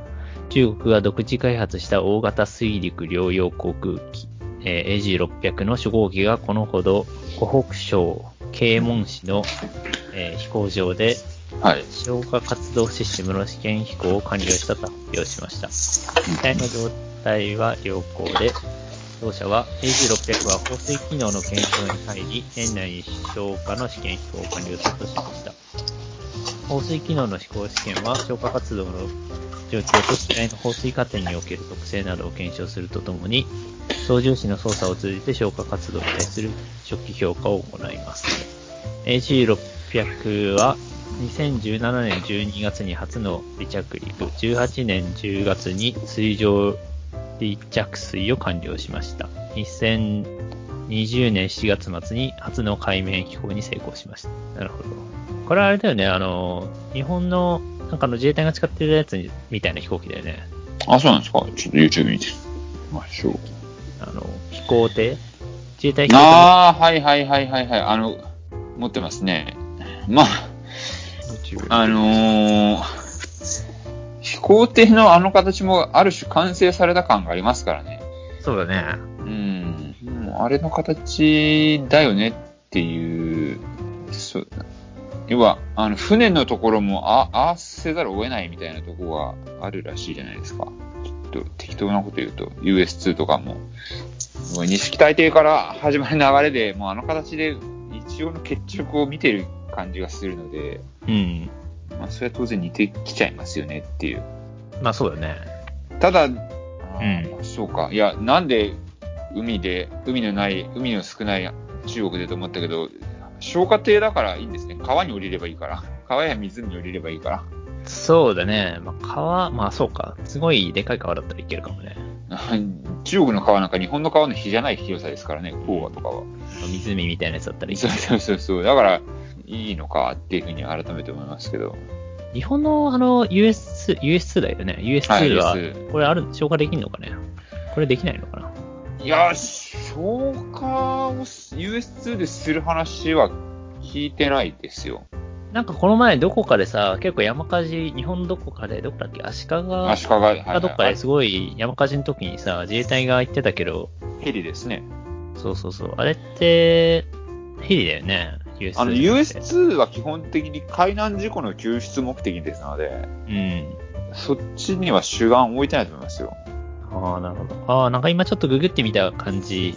中国が独自開発した大型水陸両用航空機、えー AG600 の初号機がこのほど湖北省慶門市の、えー飛行場ではい。消火活動システムの試験飛行を完了したと発表しました。機体の状態は良好で、同社は AG600 は放水機能の検証に入り、年内に消火の試験飛行を完了するとしました。放水機能の飛行試験は消火活動の状況と機体の放水過程における特性などを検証するとともに、操縦士の操作を通じて消火活動に対する初期評価を行います。AG600 は2017年12月に初の離着陸、18年10月に水上離着水を完了しました。2020年7月末に初の海面飛行に成功しました。なるほど。これはあれだよね、あの、日本の、なんかの自衛隊が使ってるやつみたいな飛行機だよね。あ、そうなんですかちょっと YouTube 見てみましょう。あの、飛行艇？自衛隊飛行艇？ああ、はいはいはいはいはい。あの、持ってますね。まあ、あのー、飛行艇のあの形もある種完成された感がありますからね。そうだね。うん。もうあれの形だよねっていう、そう、要は、あの、船のところもあ、ああせざるを得ないみたいなところがあるらしいじゃないですか。と適当なこと言うと、US2 とかも、もう西北大帝から始まる流れで、もうあの形で一応の決着を見てる感じがするので、うん。まあ、それは当然似てきちゃいますよねっていう。まあそうだね。ただ、あーまあそうか。いや、なんで海で、海のない、海の少ない中国でと思ったけど、消火艇だからいいんですね。川に降りればいいから。川や湖に降りればいいから。そうだね。まあ川、まあそうか。すごいでかい川だったらいけるかもね。[laughs] 中国の川なんか日本の川の比じゃない広さですからね、黄河とかは。湖みたいなやつだったらいける。そうそうそうそう。だから、いいのかっていうふうに改めて思いますけど。日本のあの US、US2 だよね。US2 は、これある、消化できんのかね？これできないのかな？いや、消火を US2 でする話は聞いてないですよ。なんかこの前どこかでさ、結構山火事、日本どこかで、どこだっけ？足利足利、はどっかですごい山火事の時にさ、自衛隊が行ってたけど、ヘリですね。そうそうそう。あれって、ヘリだよね？US2 あの、じゃなくて US2 は基本的に海難事故の救出目的ですので、うん。そっちには主眼を置いてないと思いますよ。ああ、なるほど。ああ、なんか今ちょっとググってみた感じ、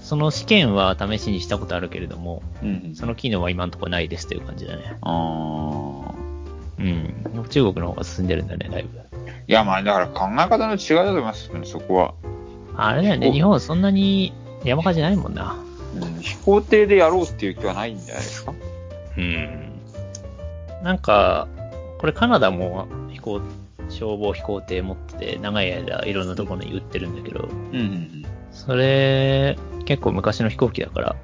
その試験は試しにしたことあるけれども、うんその機能は今のところないですという感じだね。あーうん。中国の方が進んでるんだね、だいぶ。いや、まあ、だから考え方の違いだと思いますね、そこは。あれだよね、お日本そんなに山火事ないもんな。うん、飛行艇でやろうっていう気はないんじゃないですか？うん。なんか、これカナダも飛行、消防飛行艇持ってて、長い間いろんなところに売ってるんだけど、うんうんそれ、結構昔の飛行機だから、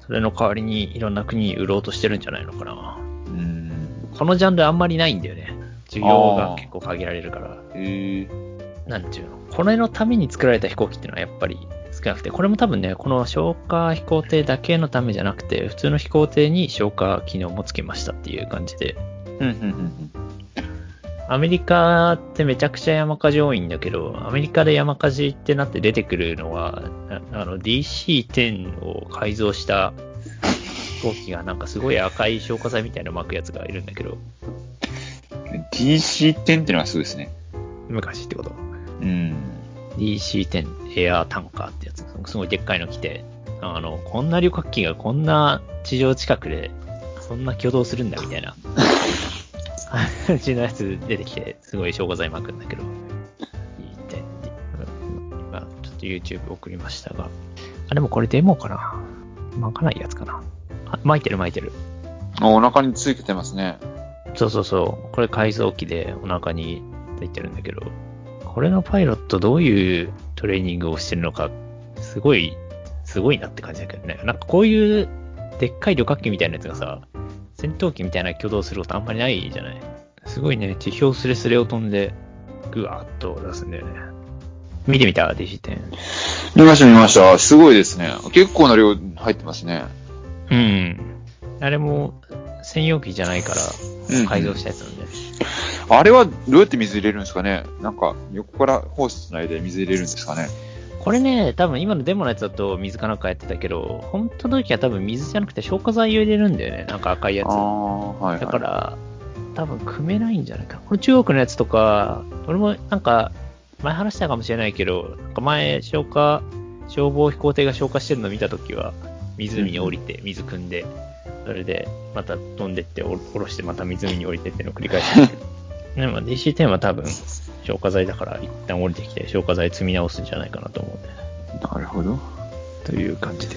それの代わりにいろんな国に売ろうとしてるんじゃないのかな。うん。うん。このジャンルあんまりないんだよね。需要が結構限られるから。えー、なんちゅうの？これのために作られた飛行機っていうのはやっぱり少なくて、これも多分ね、この消火飛行艇だけのためじゃなくて、普通の飛行艇に消火機能もつけましたっていう感じで。うんうんうんアメリカってめちゃくちゃ山火事多いんだけど、アメリカで山火事ってなって出てくるのは、ああの DC-10 を改造した飛行機がなんかすごい赤い消火剤みたいなの巻くやつがいるんだけど、うん。DC-10 っていうのはそうですね。昔ってことうん。DC-10 エアータンカーってやつ、すごいでっかいの来て、あの、こんな旅客機がこんな地上近くで、そんな挙動するんだみたいな、[laughs] 感じのやつ出てきて、すごい消火剤巻くんだけど、いい点今、ちょっと YouTube 送りましたが、あ、でもこれデモかな巻かないやつかなあ巻いてる巻いてる。あお腹についてますね。そうそうそう。これ改造機でお腹についてるんだけど、これのパイロットどういうトレーニングをしてるのか、すごい、すごいなって感じだけどね。なんかこういうでっかい旅客機みたいなやつがさ、戦闘機みたいな挙動することあんまりないじゃない？すごいね、地表すれすれを飛んで、ぐわーっと出すんだよね。見てみた ?DC10。見ました見ました。すごいですね。結構な量入ってますね。うん。あれも、専用機じゃないかうんら、改造したやつなんで。あれはどうやって水入れるんですかね？なんか横からホースつないで水入れるんですかね？これね、多分今のデモのやつだと水かなんかやってたけど、本当の時は多分水じゃなくて消火剤を入れるんだよね。なんか赤いやつ。はい、はい。だから、多分組めないんじゃないかな。これ中国のやつとか、俺もなんか、前話したかもしれないけど、なんか前消火、消防飛行艇が消火してるの見た時は、湖に降りて水汲んで、それでまた飛んでってお下ろしてまた湖に降りてっていうのを繰り返してる。[laughs] でも DC-10 は多分消火剤だから一旦降りてきて消火剤積み直すんじゃないかなと思うんで。なるほど。という感じで。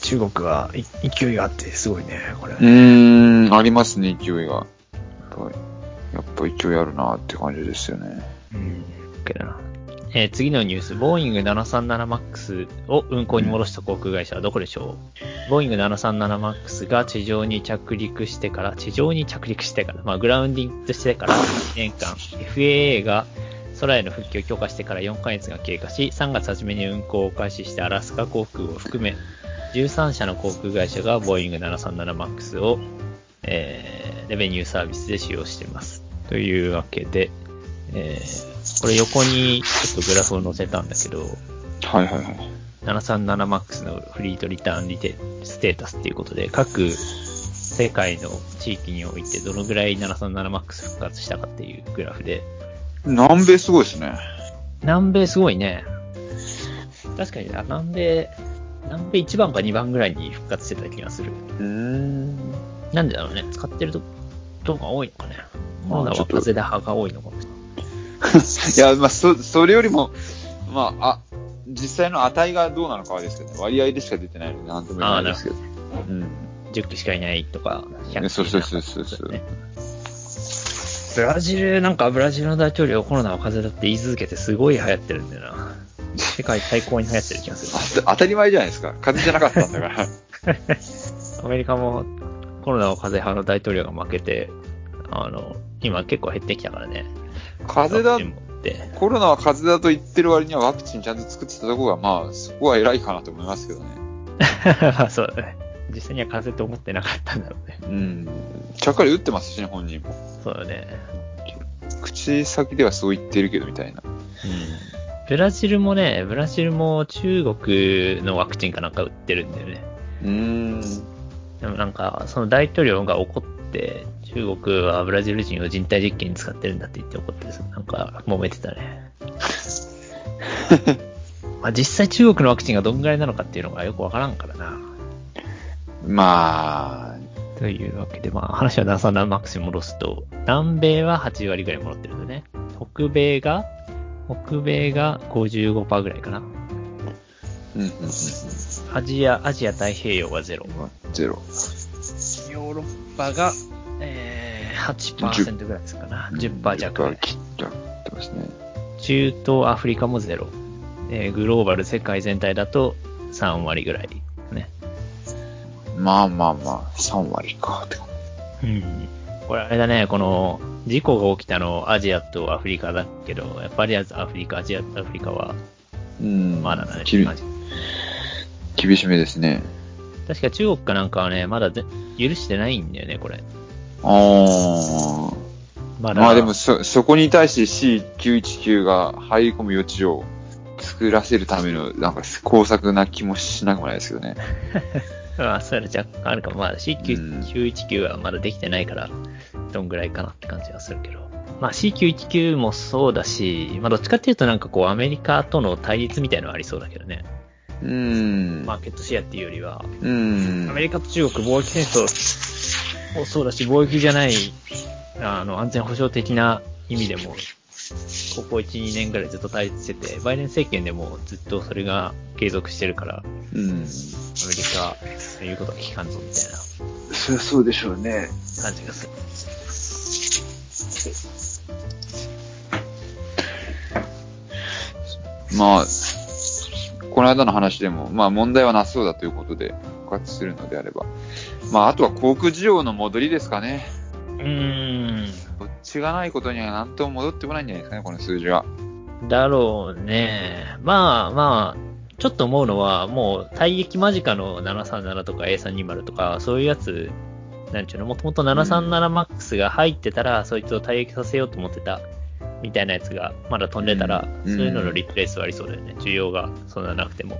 中国はい勢いがあってすごいね、これ。うーん、ありますね、勢いが。やっぱ勢いあるなって感じですよね。うん。OK だな。えー次のニュース、ボーイング 737MAX を運航に戻した航空会社はどこでしょう、ボーイング 737MAX が地上に着陸してから、地上に着陸してから、まあグラウンディングしてから1年間、FAA が空への復帰を許可してから4ヶ月が経過し、3月初めに運航を開始したアラスカ航空を含め、13社の航空会社がボーイング 737MAX を、えーレベニューサービスで使用しています。というわけで、えーこれ横にちょっとグラフを載せたんだけど、はいはいはい。737MAX のフリートリターンリテステータスっていうことで、各世界の地域においてどのぐらい 737MAX 復活したかっていうグラフで、南米すごいですね。南米すごいね。確かにな、南米、南米1番か2番ぐらいに復活してた気がする。うーん。なんでだろうね、使ってると、とが多いのかね。まあちょっと風邪派が多いのかもしれない。[laughs] いや、まあ、そ、それよりも、まあ、あ、実際の値がどうなのかはですけどね、割合でしか出てないので、なんとも言えないですけど。うん。10機しかいないとか、100機そうそうそうそうそうね。ブラジル、なんかブラジルの大統領コロナは風邪だって言い続けてすごい流行ってるんだよな。[laughs] 世界最高に流行ってる気がする。あ当たり前じゃないですか。風邪じゃなかったんだから。[laughs] アメリカもコロナは風邪派の大統領が負けて、あの、今結構減ってきたからね。風邪だって。コロナは風邪だと言ってる割にはワクチンちゃんと作ってたところが、まあ、そこは偉いかなと思いますけどね。[laughs] そうだね。実際には風邪と思ってなかったんだろうね。うん。ちゃっかり打ってますしね、本人も。そうだね。口先ではそう言ってるけど、みたいな。ブラジルもね、ブラジルも中国のワクチンかなんか打ってるんだよね。うーん。でもなんか、その大統領が怒って、中国はブラジル人を人体実験に使ってるんだって言って怒って、なんか揉めてたね。[laughs] まあ実際中国のワクチンがどんぐらいなのかっていうのがよくわからんからな。まあ、というわけで、まあ話は737マックスに戻すと、南米は8割ぐらい戻ってるんだね。北米が、北米が55%ぐらいかな。うん、うん、うん。アジア、アジア太平洋はゼロ。ゼロ。ヨーロッパが、えー、8%ぐらいですかな。10%弱10%で。切ってますね。中東、アフリカもゼロ。えーグローバル世界全体だと3割ぐらい。ね。まあまあまあ、3割か。ってうん。これあれだね、この、事故が起きたのアジアとアフリカだけど、やっぱりアフリカ、アジアとアフリカは、うん。まだ厳しめですね。確か中国かなんかはね、まだぜ許してないんだよね、これ。ああ。まだ。まあでも、そ、そこに対して C919 が入り込む余地を作らせるための、なんか工作な気もしなくもないですけどね。[laughs] まあ、そういうの若干あるかも。まあ、C919 はまだできてないから、どんぐらいかなって感じはするけど。まあ、C919 もそうだし、まあ、どっちかっていうとなんかこう、アメリカとの対立みたいなのはありそうだけどね。うーん。マーケットシェアっていうよりは、うーん。アメリカと中国貿易戦争もそうだし、貿易じゃない、あの、安全保障的な意味でも、ここ1、2年ぐらいずっと対立してて、バイデン政権でもずっとそれが継続してるから、うん。アメリカ、そういうことは聞かんぞみたいなそりゃそうでしょうね。感じがする。まあ、この間の話でも、まあ問題はなさそうだということで、復活するのであれば。まああとは航空需要の戻りですかね。うーん。こっちがないことには何とも戻ってこないんじゃないですかね、この数字は。だろうね。まあまあ、ちょっと思うのは、もう退役間近の737とか A320 とか、そういうやつ、なんちゅうの、もともと 737MAX が入ってたら、そいつを退役させようと思ってた、みたいなやつがまだ飛んでたら、うんそういうののリプレイスはありそうだよね。需要がそんななくても。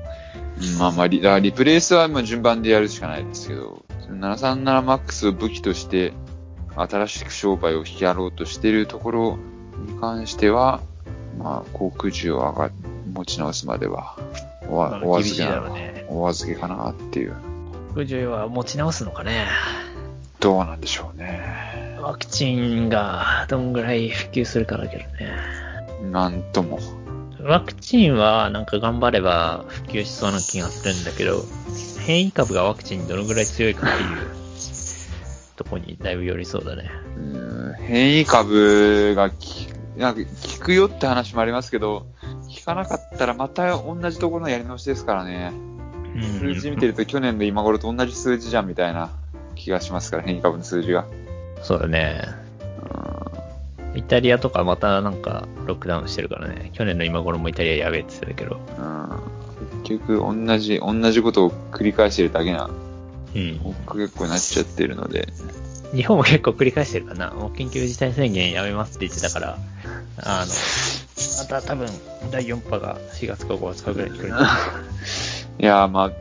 うんまあまあリ、リプレイスはまあ順番でやるしかないですけど、737MAX を武器として、新しく商売をやろうとしているところに関しては、まあ、航空需要上が、持ち直すまでは、おわまあお預けなお預けかなっていう。需要は持ち直すのかね。どうなんでしょうね。ワクチンがどんぐらい普及するかだけどね。なんとも。ワクチンはなんか頑張れば普及しそうな気がするんだけど、変異株がワクチンにどのぐらい強いかっていうとこにだいぶ寄りそうだね。うん変異株がきなんか効くよって話もありますけど、効かなかったらまた同じところのやり直しですからね。数字見てると去年の今頃と同じ数字じゃんみたいな気がしますから、変異株の数字が。そうだね。イタリアとかまたなんかロックダウンしてるからね。去年の今頃もイタリアやべえって言ってたけど。うん、結局同じ、同じことを繰り返してるだけな、うん。結構なっちゃってるので。日本も結構繰り返してるかな。もう緊急事態宣言やめますって言ってたから、あの、また多分第4波が4月か5月かぐらいに来る [laughs] いやーまあ、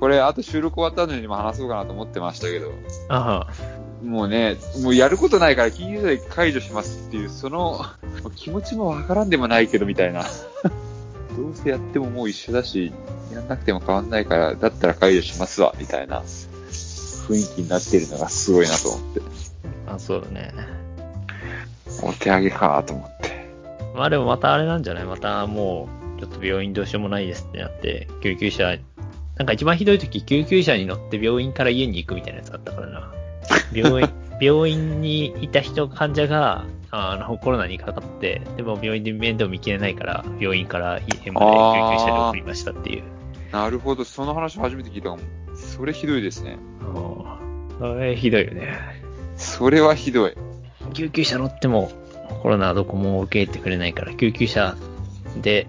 これあと収録終わったのにも話そうかなと思ってましたけど、あもうね、もうやることないから緊急事態解除しますっていう、その気持ちもわからんでもないけどみたいな。[laughs] どうせやってももう一緒だし、やんなくても変わんないから、だったら解除しますわ、みたいな雰囲気になってるのがすごいなと思って。あ、あ、そうだね。お手上げかと思って。まあでもまたあれなんじゃない？またもう、ちょっと病院どうしようもないですってなって、救急車、なんか一番ひどい時、救急車に乗って病院から家に行くみたいなやつあったからな。病院、病院にいた人、患者が、あの、コロナにかかって、でも病院で面倒見きれないから、病院から家まで救急車で送りましたっていう。なるほど、その話初めて聞いたかも。それひどいですね。うんそれひどいよね。それはひどい。救急車乗っても、コロナはどこも受け入れてくれないから、救急車で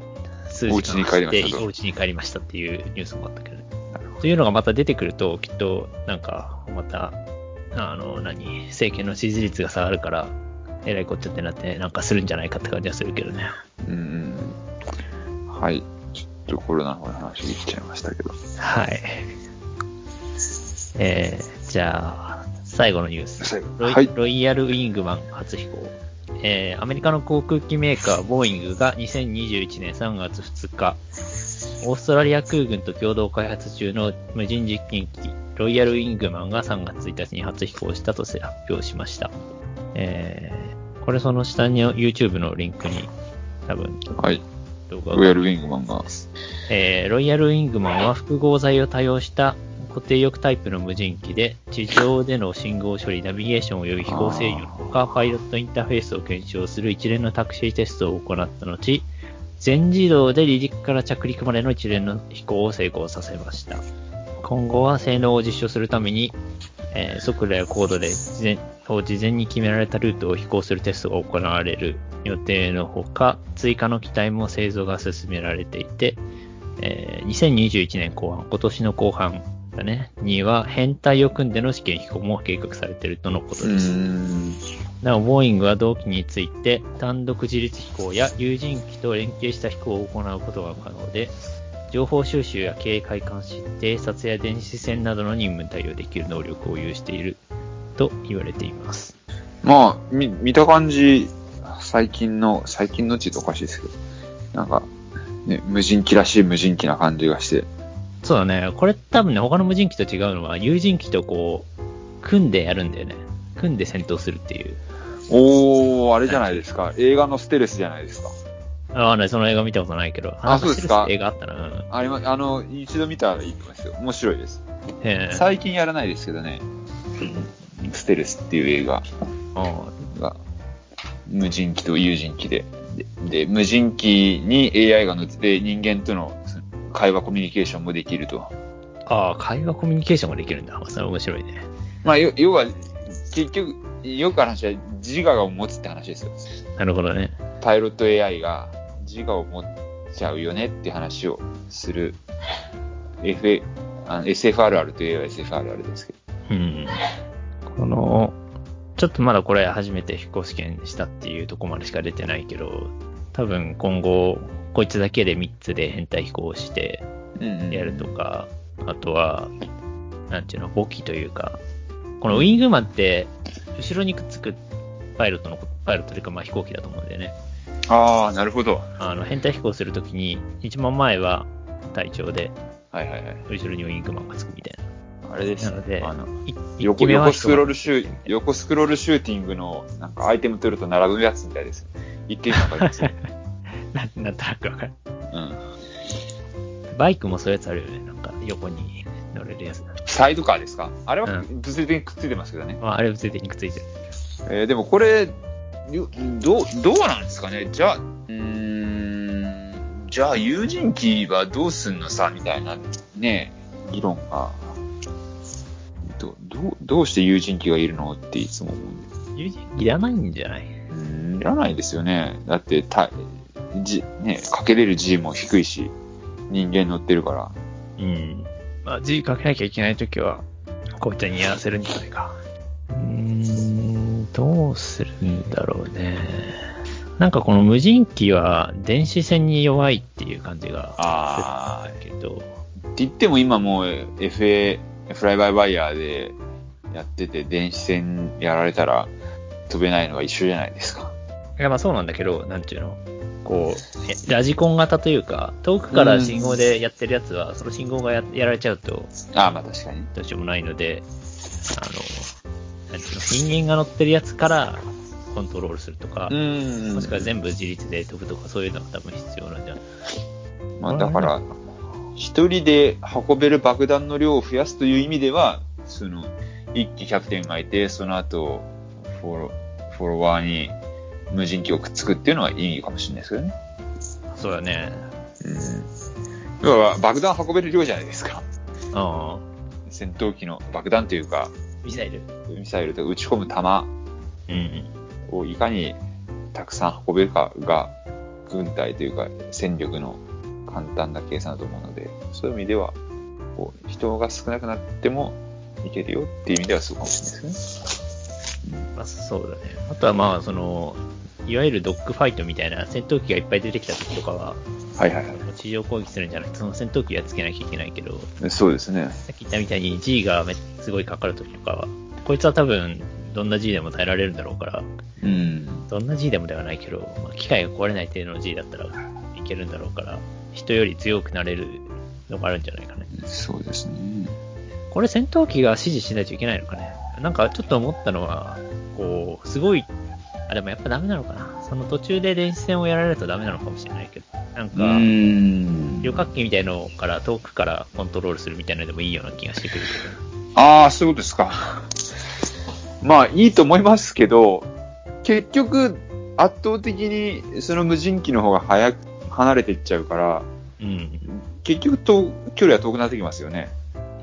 数時間お家に帰りましたとでお家に帰りましたっていうニュースもあったけど。というのがまた出てくると、きっと、なんか、また、あの、何、政権の支持率が下がるから、えらいこっちゃってなって、なんかするんじゃないかって感じはするけどね。うんうん。はい。ちょっとコロナの話言っちゃいましたけど。はい。えー、じゃあ、最後のニュース。ロイ,、はいロイヤルウィングマン初飛行。えー、アメリカの航空機メーカー、ボーイングが2021年3月2日、オーストラリア空軍と共同開発中の無人実験機、ロイヤルウィングマンが3月1日に初飛行したと発表しました。えー、これその下に YouTube のリンクに多分はい。動画ロイヤルウィングマンが。えーロイヤルウィングマンは複合材を多用した固定翼タイプの無人機で、地上での信号処理、ナビゲーション及び飛行制御のほか、パイロットインターフェースを検証する一連のタクシーテストを行った後、全自動で離陸から着陸までの一連の飛行を成功させました。今後は性能を実証するために、えー速度や高度で事前を事前に決められたルートを飛行するテストが行われる予定のほか、追加の機体も製造が進められていて、えー2021年後半、今年の後半だね、には編隊を組んでの試験飛行も計画されているとのことうです。ん。なお、ボーイングは同機について単独自立飛行や有人機と連携した飛行を行うことが可能で、情報収集や警戒監視、偵察や電子戦などの任務に対応できる能力を有していると言われています。まあ、み、見た感じ、最近の、最近のって言うとおかしいですけど、なんか、ね、無人機らしい無人機な感じがして、そうだね。これ多分ね、他の無人機と違うのは、有人機とこう、組んでやるんだよね。組んで戦闘するっていう。おー、あれじゃないですか。映画のステルスじゃないですか。ああ、ね、その映画見たことないけど。あそうですか？映画あったな。うんあれま、あの、一度見たらいいと思いますよ。面白いです。最近やらないですけどね、ステルスっていう映画うんが、無人機と有人機で、で、で無人機に AI が乗ってて人間との会話コミュニケーションもできると。ああ、会話コミュニケーションができるんだ。それ面白いね。まあ、よ要は、結局、よく話は自我を持つって話ですよ。なるほどね。パイロット AI が自我を持っちゃうよねって話をする、F、あの SFRR といえば SFRR ですけど。うん。この、ちょっとまだこれ初めて飛行試験したっていうところまでしか出てないけど、多分今後、こいつだけで3つで編隊飛行してうんうんやるとか、あとは、なんていうの、簿記というか、このウィングマンって、後ろにくっつくパイロットの、パイロットというかまあ飛行機だと思うんだよね。ああ、なるほど。あの、編隊飛行するときに、一番前は隊長で、はいはいはい。後ろにウィングマンがつくみたいな。あれですねなのであの、い横横スクロール。ルシュー、横スクロールシューティングの、なんかアイテム取ると並ぶやつみたいです。一見わかります？[laughs] なんなんとなくわかる。うん。バイクもそういうやつあるよね。なんか横に乗れるやつだ。サイドカーですか？あれはう物理的にくっついてますけどね。まあ、あれ物理的にくっついてる。えーでもこれ、よどう、どうなんですかね？じゃあ、うーん、じゃあ友人機はどうすんのさ、みたいな、ね、議論が、ど、どう、どうして友人機がいるのっていつも思うんです。友人いらないんじゃない？うん、いらないですよね。だって、た、じ、ね、かけれる G も低いし、人間乗ってるから。うん。まあ、G かけなきゃいけないときは、こういったにやらせるんじゃないか。うーん、どうするんだろうね。なんかこの無人機は電子戦に弱いっていう感じがあするんだけど、って言っても今もう FA、フライバイバイヤーでやってて、電子戦やられたら飛べないのが一緒じゃないですか。いやまあそうなんだけど、なんていうの？こう、えラジコン型というか、遠くから信号でやってるやつは、その信号がややられちゃうと、ああ、まあ確かに。どうしようもないので、あの、人間が乗ってるやつからコントロールするとか、んもしくは全部自立で飛ぶとか、そういうのが多分必要なんじゃない？まあだから、一人で運べる爆弾の量を増やすという意味では、その、一機キャプテンがいて、その後、フォロフォロワーに無人機をくっつくっていうのはいいかもしれないですけどね。そうだね。うん。要は爆弾運べる量じゃないですか。ああ、戦闘機の爆弾というか、ミサイル。ミサイルで撃ち込む弾うん。をいかにたくさん運べるかが、軍隊というか戦力の簡単な計算だと思うので、そういう意味では、こう、人が少なくなってもいけるよっていう意味ではそうかもしれないですね。まあ、そうだね。あとはまあ、その、いわゆるドッグファイトみたいな戦闘機がいっぱい出てきた時とかは、はいはいは地上攻撃するんじゃなくて、その戦闘機はつけなきゃいけないけど、い。そうですね。さっき言ったみたいに G がめすごいかかる時とかは、こいつは多分、どんな G でも耐えられるんだろうから、うん。どんな G でもではないけど、まあ、機械が壊れない程度の G だったらいけるんだろうから、人より強くなれるのがあるんじゃないかね。そうですね。これ戦闘機が指示しないといけないのかね。なんかちょっと思ったのは、こう、すごい、あ、でもやっぱダメなのかな。その途中で電子戦をやられるとダメなのかもしれないけど、なんか、ん旅客機みたいのから遠くからコントロールするみたいなのでもいいような気がしてくるああ、そういうことですか。まあ、いいと思いますけど、結局、圧倒的にその無人機の方が早く離れていっちゃうから、けど。うん。結局と、距離は遠くなってきますよね。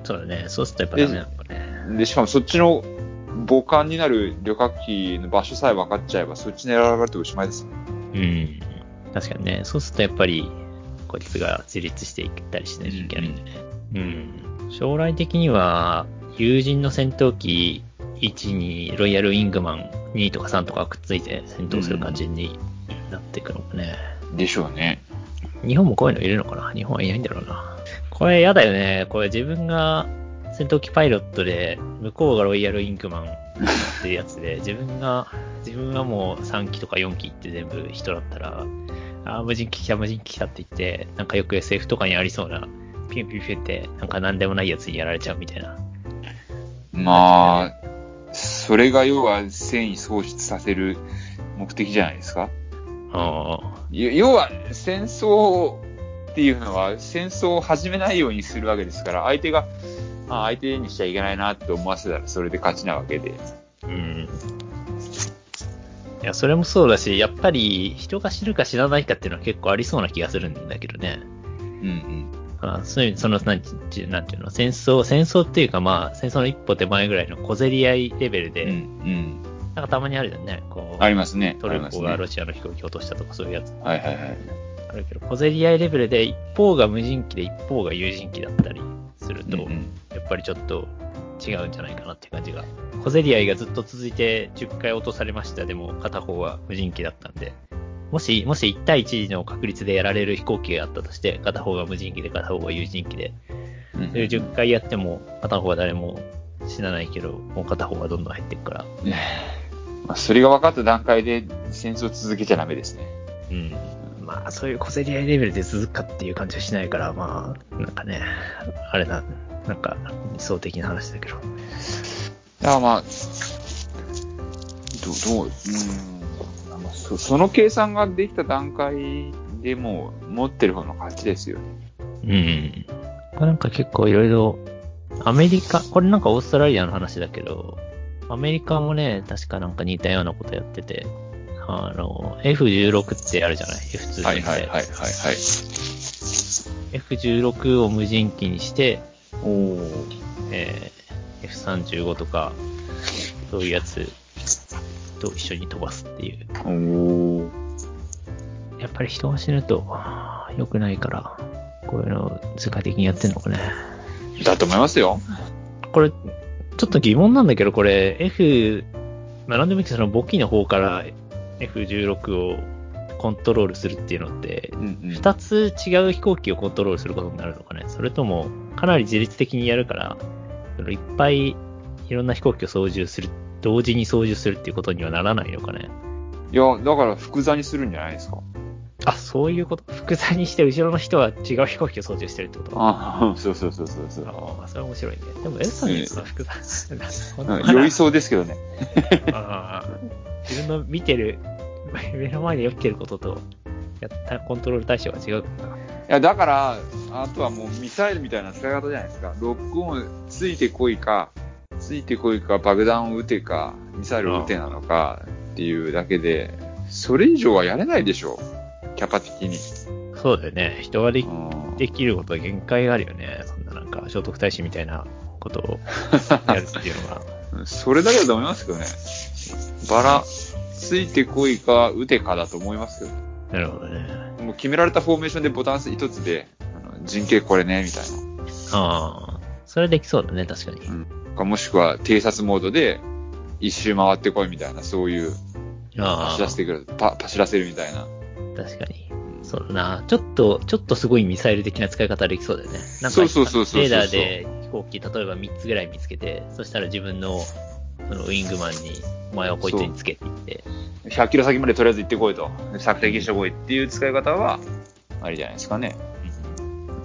そうだね。そうするとやっぱダメなのかね。で、しかもそっちの母艦になる旅客機の場所さえ分かっちゃえば、そっち狙われておしまいですね。うん。確かにね。そうするとやっぱり、こいつが自立していったりしないといけないんでね。うん。将来的には、友人の戦闘機1にロイヤルウィングマン2とか3とかくっついて戦闘する感じになっていくのかね。でしょうね。日本もこういうのいるのかな？日本はいないんだろうな。これ嫌だよね。これ自分が戦闘機パイロットで、向こうがロイヤルインクマンっていうやつで、[laughs] 自分が、自分はもう3機とか4機って全部人だったら、あー無人機来た、無人機来たって言って、なんかよく SF とかにありそうな、ピュンピュンピュンって、なんか何でもないやつにやられちゃうみたいな。まあ、それが要は戦意喪失させる目的じゃないですか。あよ要は戦争っていうのは戦争を始めないようにするわけですから、相手が、あ相手にしちゃいけないなって思わせたらそれで勝ちなわけで。あ、うん。いや、それもそうだし、やっぱり人が死ぬか死なないかっていうのは結構ありそうな気がするんだけどね。うんうん。あそういう、その、なんていう、なんていうの、戦争、戦争っていうかまあ、戦争の一歩手前ぐらいの小競り合いレベルで、うんうん。なんかたまにあるじゃんね。こう、ありますね。トルコ。がロシアの飛行機を落としたとかそういうやつはいはいはい。あるけど、小競り合いレベルで一方が無人機で一方が有人機だったりすると、うんうんやっぱりちょっと違うんじゃないかなっていう感じが。小競り合いがずっと続いて10回落とされました。でも片方は無人機だったんで、もし、もし1対1の確率でやられる飛行機があったとして、片方が無人機で片方が有人機で、うんそれ10回やっても片方は誰も死なないけど、もう片方がどんどん入っていくから、まあ、それが分かった段階で戦争を続けちゃダメですね。うん。まあ、そういう小競り合いレベルで続くかっていう感じはしないから、まあ、なんかね、あれな、なんか理想的な話だけど。だからまあ、どどう、うーん、まあそその計算ができた段階でもう持ってる方の勝ちですよね。うん。まあなんか結構いろいろ、アメリカ、これなんかオーストラリアの話だけど、アメリカもね、確かなんか似たようなことやってて、あの、F16 ってあるじゃない ?F2 って。はいはいはいはいはい。F16 を無人機にして、おお。えー F35 とか、そういうやつと一緒に飛ばすっていう。おお。やっぱり人が死ぬと良くないから、こういうのを世界的にやってんのかね。だと思いますよ。これ、ちょっと疑問なんだけど、これ F、まあ、なんでもいいけど、その簿記の方から F16 をコントロールするっていうのって、うんうん。二つ違う飛行機をコントロールすることになるのかね？それとも、かなり自律的にやるから、いっぱいいろんな飛行機を操縦する、同時に操縦するっていうことにはならないのかね？いや、だから複座にするんじゃないですか。あ、そういうこと？複座にして後ろの人は違う飛行機を操縦してるってこと？ああ、そうそうそうそうそう。ああ、それは面白いね。でも、エルさんのやつは複雑。そんなうん、酔いそうですけどね。[laughs] ああ自分の見てる、[laughs] 目の前で起きてることと、やったコントロール対象が違うかな。いや、だから、あとはもうミサイルみたいな使い方じゃないですか。ロックオンついてこいか、ついてこいか、爆弾を撃てか、ミサイルを撃てなのかっていうだけで、それ以上はやれないでしょ。キャパ的に。そうだよね。人ができることは限界があるよね。そんななんか、聖徳太子みたいなことを [laughs] やるっていうのは。それだけだと思いますけどね。バラ、ついてこいか、撃てかだと思いますけど。なるほどね。もう決められたフォーメーションでボタン一つで、あの人形これね、みたいああ、それできそうだね、確かに。な。かもしくは偵察モードで、一周回ってこいみたいな、そういう、あ走らせてくる、パ、走らせるみたいな。あ、確かに。そうだな。ちょっと、ちょっとすごいミサイル的な使い方できそうだよね。なんか、そうそうそうそうそうレーダーで飛行機、例えば3つぐらい見つけて、そしたら自分の、そのウィングマンに、お前はこいつにつけって言って、100キロ先までとりあえず行ってこいと。で索敵してこいっていう使い方は、ありじゃないですかね。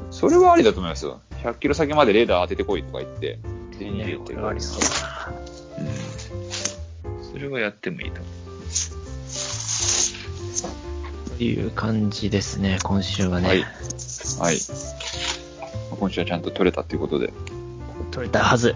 それはありだと思いますよ。100キロ先までレーダー当ててこいとか言って、てありそう。うん。それはやってもいいと思という感じですね、今週はう。ね。はい。はい。今週はちゃんと取れたということで。取れたはず。